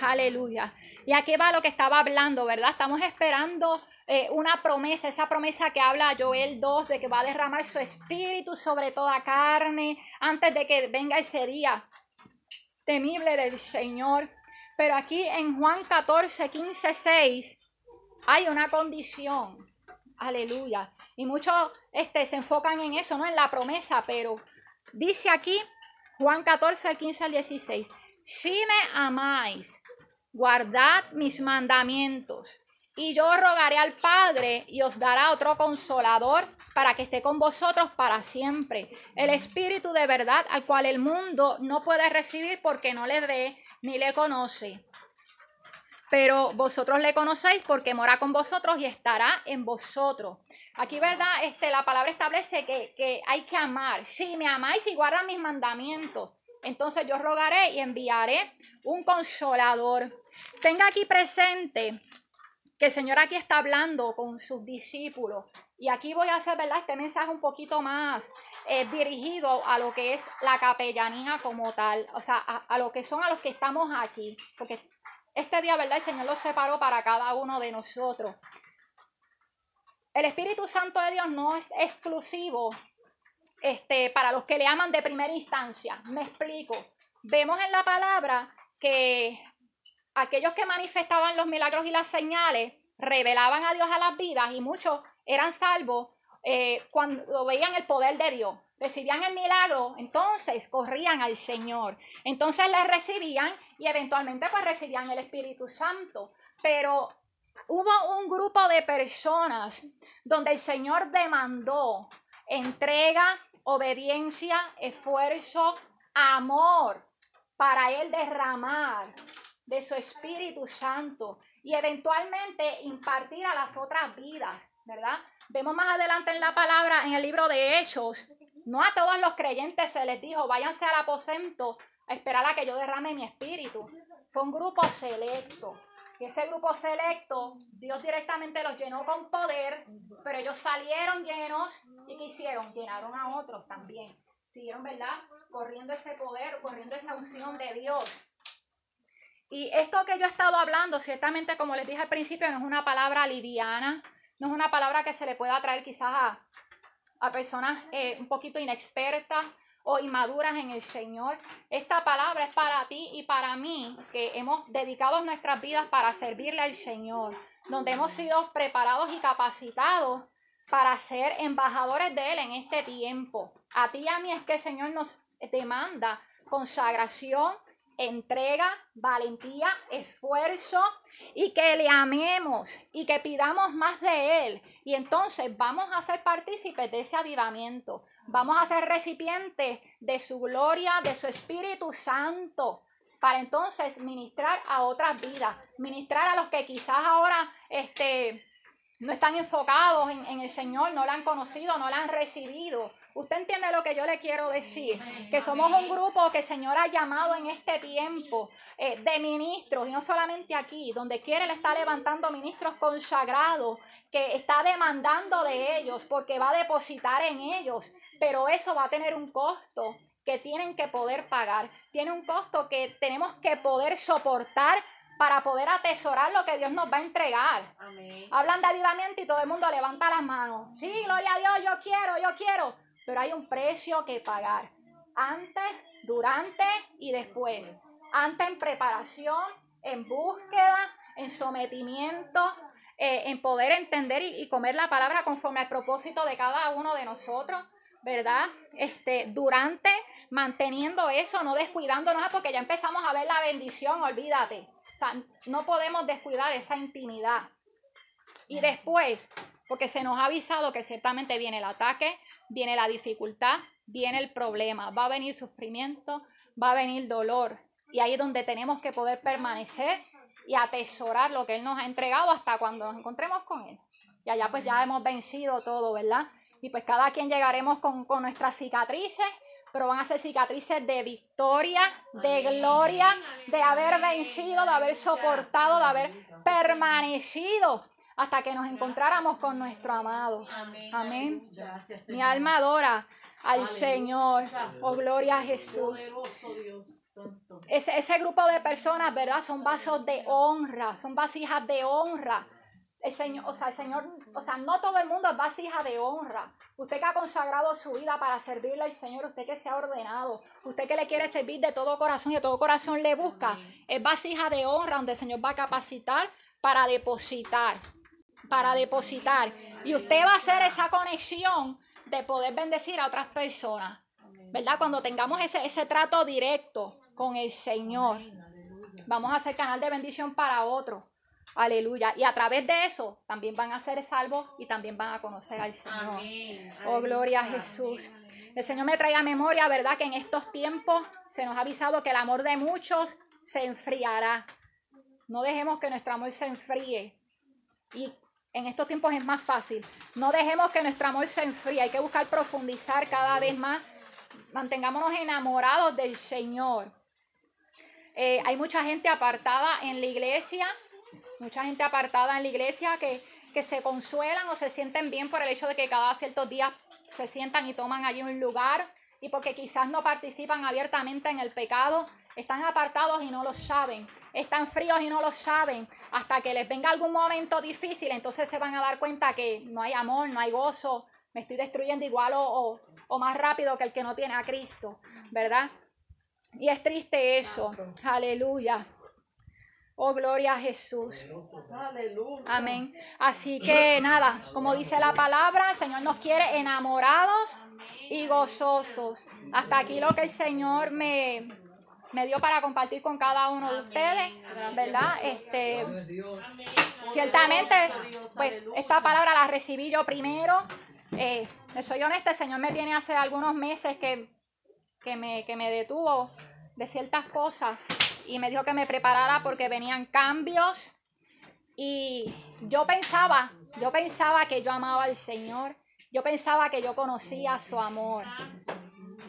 Aleluya. Y aquí va lo que estaba hablando, ¿verdad? Estamos esperando eh, una promesa, esa promesa que habla Joel 2 de que va a derramar su espíritu sobre toda carne antes de que venga ese día temible del Señor. Pero aquí en Juan 14, 15, 6 hay una condición. Aleluya. Y muchos este, se enfocan en eso, no en la promesa, pero dice aquí Juan 14, 15 al 16. Si me amáis, guardad mis mandamientos. Y yo rogaré al Padre y os dará otro consolador para que esté con vosotros para siempre. El Espíritu de verdad al cual el mundo no puede recibir porque no le ve ni le conoce. Pero vosotros le conocéis porque mora con vosotros y estará en vosotros. Aquí, ¿verdad? Este, la palabra establece que, hay que amar. Si me amáis y guardan mis mandamientos, entonces yo rogaré y enviaré un consolador. Tenga aquí presente que el Señor aquí está hablando con sus discípulos. Y aquí voy a hacer, ¿verdad? Este mensaje un poquito más eh, dirigido a lo que es la capellanía como tal. O sea, a, a, lo que son a los que estamos aquí. Porque este día, ¿verdad? El Señor lo separó para cada uno de nosotros. El Espíritu Santo de Dios no es exclusivo este, para los que le aman de primera instancia. Me explico. Vemos en la palabra que aquellos que manifestaban los milagros y las señales revelaban a Dios a las vidas y muchos eran salvos eh, cuando veían el poder de Dios. Recibían el milagro, entonces corrían al Señor. Entonces le recibían y eventualmente pues recibían el Espíritu Santo. Pero hubo un grupo de personas donde el Señor demandó entrega, obediencia, esfuerzo, amor para Él derramar de su Espíritu Santo y eventualmente impartir a las otras vidas, ¿verdad? Vemos más adelante en la palabra, en el libro de Hechos, no a todos los creyentes se les dijo, váyanse al aposento esperar a que yo derrame mi espíritu. Fue un grupo selecto. Y ese grupo selecto, Dios directamente los llenó con poder, pero ellos salieron llenos y ¿qué hicieron? Llenaron a otros también. Siguieron, ¿verdad? Corriendo ese poder, corriendo esa unción de Dios. Y esto que yo he estado hablando, ciertamente, como les dije al principio, no es una palabra liviana, no es una palabra que se le pueda traer quizás a, a personas eh, un poquito inexpertas o inmaduras en el Señor. Esta palabra es para ti y para mí, que hemos dedicado nuestras vidas para servirle al Señor, donde hemos sido preparados y capacitados para ser embajadores de Él en este tiempo. A ti y a mí es que el Señor nos demanda consagración, entrega, valentía, esfuerzo y que le amemos y que pidamos más de Él. Y entonces vamos a ser partícipes de ese avivamiento. Vamos a ser recipientes de su gloria, de su Espíritu Santo, para entonces ministrar a otras vidas, ministrar a los que quizás ahora este, no están enfocados en, en el Señor, no la han conocido, no la han recibido. Usted entiende lo que yo le quiero decir, que somos un grupo que el Señor ha llamado en este tiempo eh, de ministros, y no solamente aquí, donde quiere le está levantando ministros consagrados, que está demandando de ellos, porque va a depositar en ellos, pero eso va a tener un costo que tienen que poder pagar, tiene un costo que tenemos que poder soportar para poder atesorar lo que Dios nos va a entregar. Hablan de avivamiento y todo el mundo levanta las manos. Sí, gloria a Dios, yo quiero, yo quiero pero hay un precio que pagar. Antes, durante y después. Antes en preparación, en búsqueda, en sometimiento, eh, en poder entender y, y comer la palabra conforme al propósito de cada uno de nosotros. ¿verdad? Este, durante manteniendo eso, no descuidándonos, porque ya empezamos a ver la bendición, olvídate. O sea, no podemos descuidar esa intimidad. Y después, porque se nos ha avisado que ciertamente viene el ataque, viene la dificultad, viene el problema, va a venir sufrimiento, va a venir dolor. Y ahí es donde tenemos que poder permanecer y atesorar lo que Él nos ha entregado hasta cuando nos encontremos con Él. Y allá pues ya hemos vencido todo, ¿verdad? Y pues cada quien llegaremos con, nuestras cicatrices, pero van a ser cicatrices de victoria, de gloria, de haber vencido, de haber soportado, de haber permanecido hasta que nos encontráramos con nuestro amado. Amén. Mi alma adora al Señor. Oh, gloria a Jesús. Ese, ese grupo de personas, ¿verdad? Son vasos de honra, son vasijas de honra el Señor, o sea, el Señor, o sea, no todo el mundo es vasija de honra. Usted que ha consagrado su vida para servirle al Señor, usted que se ha ordenado, usted que le quiere servir de todo corazón y de todo corazón le busca, es vasija de honra donde el Señor va a capacitar para depositar, para depositar. Y usted va a hacer esa conexión de poder bendecir a otras personas, ¿verdad? Cuando tengamos ese, ese trato directo con el Señor, vamos a ser canal de bendición para otros. Aleluya. Y a través de eso también van a ser salvos y también van a conocer al Señor. Oh, gloria a Jesús. El Señor me trae a memoria, ¿verdad? Que en estos tiempos se nos ha avisado que el amor de muchos se enfriará. No dejemos que nuestro amor se enfríe. Y en estos tiempos es más fácil. No dejemos que nuestro amor se enfríe. Hay que buscar profundizar cada vez más. Mantengámonos enamorados del Señor. Eh, hay mucha gente apartada en la iglesia mucha gente apartada en la iglesia que, que se consuelan o se sienten bien por el hecho de que cada ciertos días se sientan y toman allí un lugar y porque quizás no participan abiertamente en el pecado, están apartados y no lo saben, están fríos y no lo saben, hasta que les venga algún momento difícil, entonces se van a dar cuenta que no hay amor, no hay gozo, me estoy destruyendo igual o, o más rápido que el que no tiene a Cristo, ¿verdad? Y es triste eso, aleluya. Oh, gloria a Jesús. Amén. Así que nada, como dice la palabra, el Señor nos quiere enamorados y gozosos. Hasta aquí lo que el Señor me, me dio para compartir con cada uno de ustedes, ¿verdad? Este, ciertamente, pues esta palabra la recibí yo primero. Eh, soy honesta, el Señor me tiene hace algunos meses que, que, me, que me detuvo de ciertas cosas y me dijo que me preparara porque venían cambios. Y yo pensaba, yo pensaba que yo amaba al Señor. Yo pensaba que yo conocía su amor.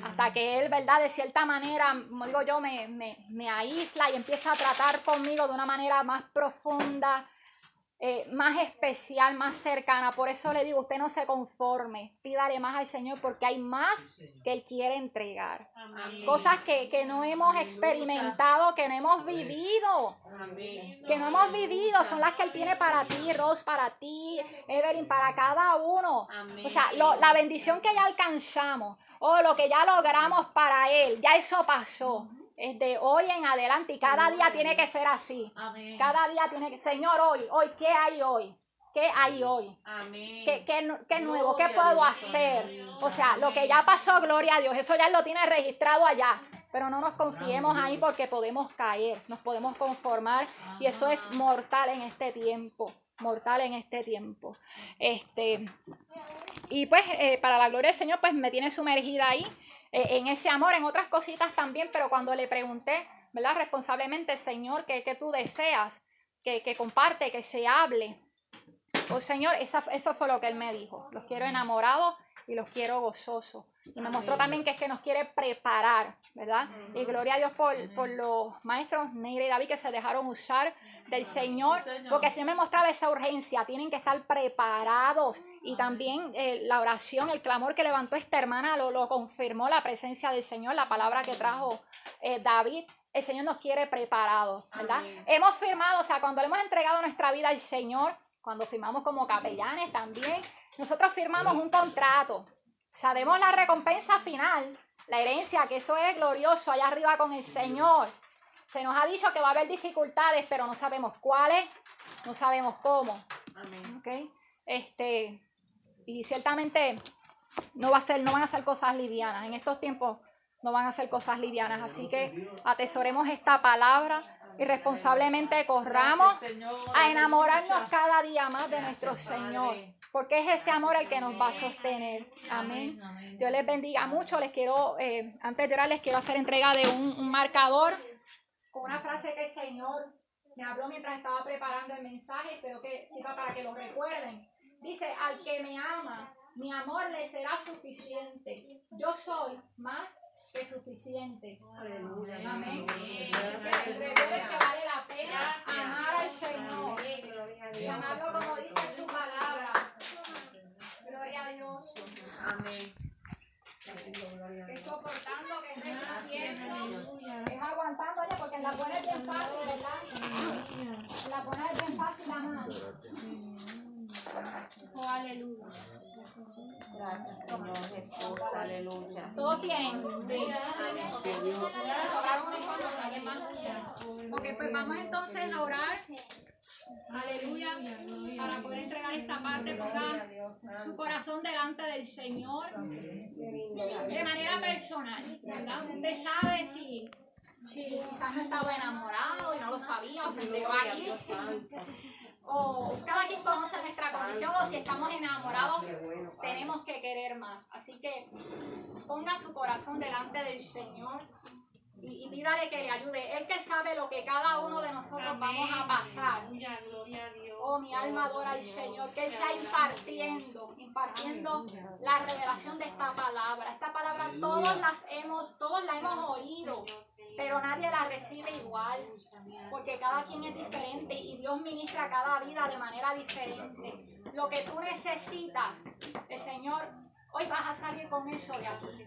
Hasta que Él, ¿verdad? De cierta manera, como digo yo, me, me, me aísla y empieza a tratar conmigo de una manera más profunda, eh, más especial, más cercana. Por eso le digo, usted no se conforme, pídale más al Señor porque hay más que Él quiere entregar. Cosas que, no hemos experimentado, que no hemos vivido, que no hemos vivido, son las que Él tiene para ti, Ros, para ti, Evelyn, para cada uno. O sea, la bendición que ya alcanzamos o lo que ya logramos para Él, ya eso pasó es de hoy en adelante y cada día tiene que ser así. Cada día tiene que, Señor, hoy, hoy, ¿qué hay hoy? ¿Qué hay hoy? ¿Qué, qué, nuevo? ¿Qué puedo hacer? O sea, lo que ya pasó, gloria a Dios, eso ya lo tiene registrado allá. Pero no nos confiemos ahí porque podemos caer, nos podemos conformar y eso es mortal en este tiempo, mortal en este tiempo. Este, y pues eh, para la gloria del Señor, pues me tiene sumergida ahí eh, en ese amor, en otras cositas también, pero cuando le pregunté, ¿verdad? Responsablemente, Señor, ¿qué, tú deseas? Que, que, comparte, que se hable. Oh Señor, esa, eso fue lo que Él me dijo. Los quiero enamorados y los quiero gozosos. Y me mostró también que es que nos quiere preparar, ¿verdad? Y gloria a Dios por, por los maestros Neira y David que se dejaron usar del Señor, porque el Señor me mostraba esa urgencia, tienen que estar preparados. Y también eh, la oración, el clamor que levantó esta hermana lo, lo, confirmó la presencia del Señor, la palabra que trajo eh, David. El Señor nos quiere preparados, ¿verdad? Hemos firmado, o sea, cuando le hemos entregado nuestra vida al Señor, cuando firmamos como capellanes también, nosotros firmamos un contrato. Sabemos la recompensa final, la herencia, que eso es glorioso allá arriba con el Señor. Se nos ha dicho que va a haber dificultades, pero no sabemos cuáles, no sabemos cómo. ¿ok? Este, y ciertamente no va a ser, no van a ser cosas livianas. En estos tiempos no van a ser cosas livianas. Así que atesoremos esta palabra y responsablemente corramos a enamorarnos cada día más de nuestro Señor. Porque es ese amor el que nos va a sostener. Amén. Dios les bendiga mucho. Les quiero, eh, antes de orar, les quiero hacer entrega de un, un marcador con una frase que el Señor me habló mientras estaba preparando el mensaje, pero que sirva para que lo recuerden. Dice, al que me ama, mi amor le será suficiente. Yo soy más que suficiente. Amén. Recuerden que vale la pena amar al Señor y amarlo como dice su palabra. Gloria a Dios. Amén. Que soportando, que es resistiendo, es aguantando, oye, porque la buena es bien fácil, ¿verdad? La buena es bien fácil amar. Oh, aleluya. Gracias, Señor Jesús. Aleluya. ¿Todos tienen? Sí. ¿Sobraron unos cuantos? ¿Alguien más? Ok, pues vamos entonces a orar. Aleluya. Para poder entregar esta parte, ponga su corazón delante del Señor. De manera personal, ¿verdad? Usted sabe si, si quizás no estaba enamorado y no lo sabía o se enteró aquí. O cada quien conoce nuestra condición o si estamos enamorados tenemos que querer más. Así que ponga su corazón delante del Señor y, y pídale que le ayude. Él que sabe lo que cada uno de nosotros vamos a pasar. Oh, mi alma adora al Señor, que Él sea impartiendo, impartiendo la revelación de esta palabra. Esta palabra todos las hemos, todos la hemos oído, pero nadie la recibe igual, porque cada quien es diferente y Dios ministra cada vida de manera diferente. Lo que tú necesitas, el Señor, hoy vas a salir con eso de aquí.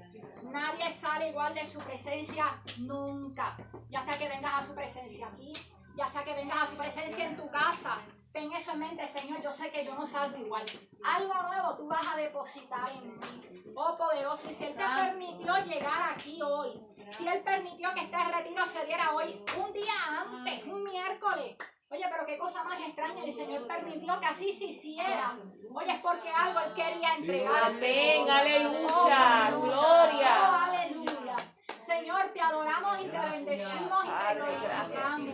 Nadie sale igual de su presencia nunca. Ya sea que vengas a su presencia aquí, ya sea que vengas a su presencia en tu casa. Ten eso en mente, Señor. Yo sé que yo no salgo igual. Algo nuevo tú vas a depositar en mí. Oh poderoso. Y si Él te permitió llegar aquí hoy, si Él permitió que este retiro se diera hoy, un día antes, un miércoles. Oye, pero qué cosa más extraña. El Señor permitió que así se hiciera. Oye, es porque algo Él quería entregar. Amén. Aleluya. Oh, Gloria. aleluya. Señor, te adoramos y te bendecimos y te glorificamos.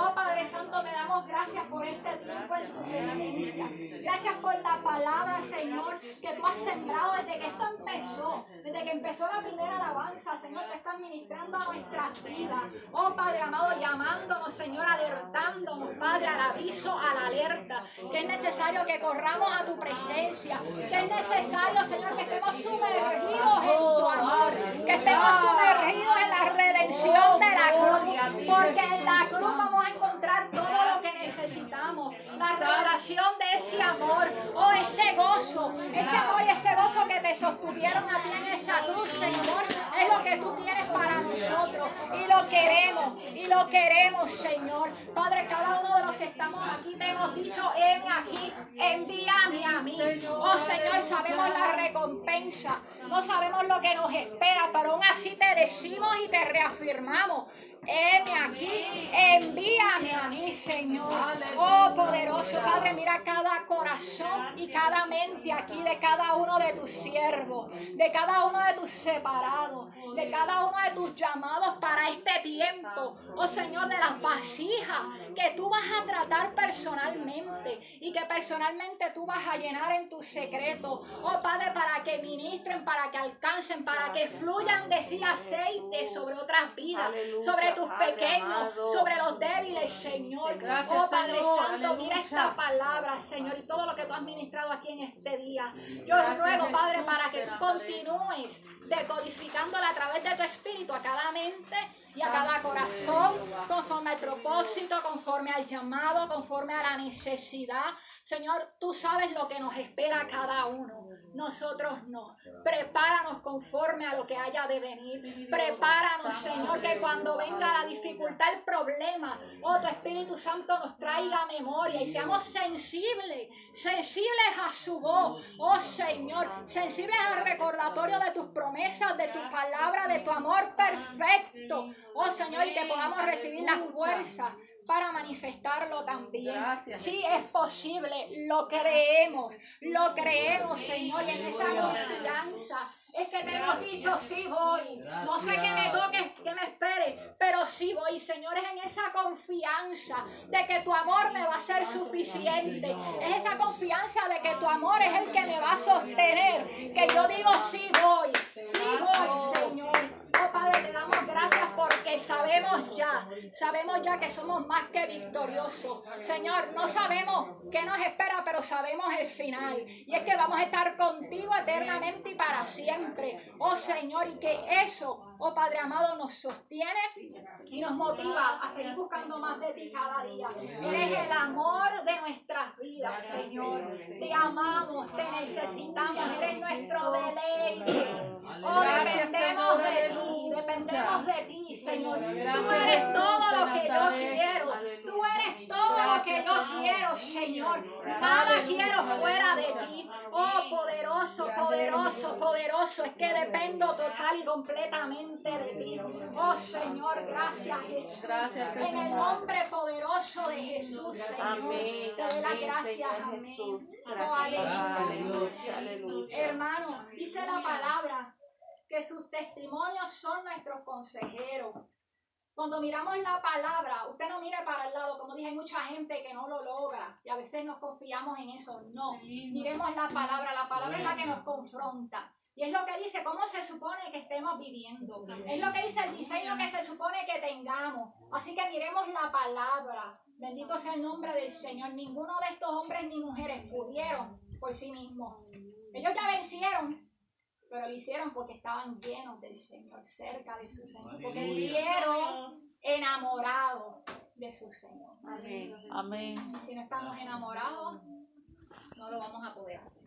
Oh Padre Santo, te damos gracias por este tiempo en tu presencia. Gracias por la palabra, Señor, que tú has sembrado desde que esto empezó. Desde que empezó la primera alabanza, Señor, que estás ministrando a nuestras vidas. Oh Padre amado, llamándonos, Señor, alertándonos, Padre, al aviso, a la alerta. Que es necesario que corramos a tu presencia. Que es necesario, Señor, que estemos sumergidos en tu amor. Que estemos sumergidos en la redención de la cruz. Porque en la cruz vamos a encontrar todo lo que necesitamos. La revelación de ese amor. O ese gozo. Ese amor y ese gozo que te sostuvieron a ti en esa cruz, Señor. Es lo que tú tienes para nosotros. Y lo queremos. Y lo queremos, Señor. Padre, cada uno de los que estamos aquí te hemos dicho, heme aquí. Envíame a mí. Oh Señor, sabemos la recompensa. No sabemos lo que nos espera, pero aún así te y te reafirmamos. Heme aquí, envíame a mí, Señor. Oh poderoso Padre, mira cada corazón y cada mente aquí de cada uno de tus siervos, de cada uno de tus separados, de cada uno de tus llamados para este tiempo. Oh Señor, de las vasijas que tú vas a tratar personalmente y que personalmente tú vas a llenar en tu secreto. Oh Padre, para que ministren, para que alcancen, para que fluyan de sí aceite sobre otras vidas, Aleluya. sobre tus Padre pequeños, amado. sobre los débiles, Señor. Gracias, oh Padre Señor. Santo, mira Aleluya. esta palabra, Señor, y todo lo que tú has ministrado aquí en este día. Yo Gracias, ruego, Padre, Jesús, para que continúes decodificándola a través de tu espíritu a cada mente y a cada corazón, conforme al propósito, conforme al llamado, conforme a la necesidad. Señor, tú sabes lo que nos espera cada uno. Nosotros no. Prepáranos conforme a lo que haya de venir. Prepáranos, Señor, que cuando venga la dificultad, el problema, oh, tu Espíritu Santo nos traiga memoria y seamos sensibles, sensibles a su voz, oh Señor, sensibles al recordatorio de tus promesas, de tu palabra, de tu amor perfecto, oh Señor, y que podamos recibir la fuerza para manifestarlo también. Gracias, Sí es posible, lo creemos, lo creemos, Señor, y en esa confianza es que te hemos dicho, sí voy. No sé que me toque, que me espere, pero sí voy, Señor, es en esa confianza de que tu amor me va a ser suficiente. Es esa confianza de que tu amor es el que me va a sostener. Que yo digo, sí voy, sí voy, Señor. Oh Padre, te damos gracias porque sabemos ya, sabemos ya que somos más que victoriosos. Señor, no sabemos qué nos espera, pero sabemos el final. Y es que vamos a estar contigo eternamente y para siempre. Oh Señor, y que eso, oh Padre amado, nos sostiene y nos motiva a seguir buscando más de ti cada día. Eres el amor de nuestras vidas, Señor. Te amamos, te necesitamos, eres nuestro deleite. Oh, dependemos de ti, dependemos de ti, Señor. Tú eres todo lo que yo quiero. Tú eres todo lo que yo quiero, Señor. Nada quiero fuera de ti. Oh, poderoso, poderoso, poderoso. Es que dependo total y completamente ti. Oh, Señor, gracias, Jesús. Gracias, En el nombre poderoso de Jesús, Señor. Amén, Te doy las gracias, amén. Oh, aleluya, aleluya. Hermano, dice la palabra que sus testimonios son nuestros consejeros. Cuando miramos la palabra, usted no mire para el lado, como dije, hay mucha gente que no lo logra y a veces nos confiamos en eso. No, miremos la palabra, la palabra es la que nos confronta. Y es lo que dice cómo se supone que estemos viviendo. Es lo que dice el diseño que se supone que tengamos. Así que miremos la palabra. Bendito sea el nombre del Señor. Ninguno de estos hombres ni mujeres pudieron por sí mismos. Ellos ya vencieron, pero lo hicieron porque estaban llenos del Señor, cerca de su Señor, porque vivieron enamorados de su Señor. Amén. Amén. Si no estamos enamorados, no lo vamos a poder hacer.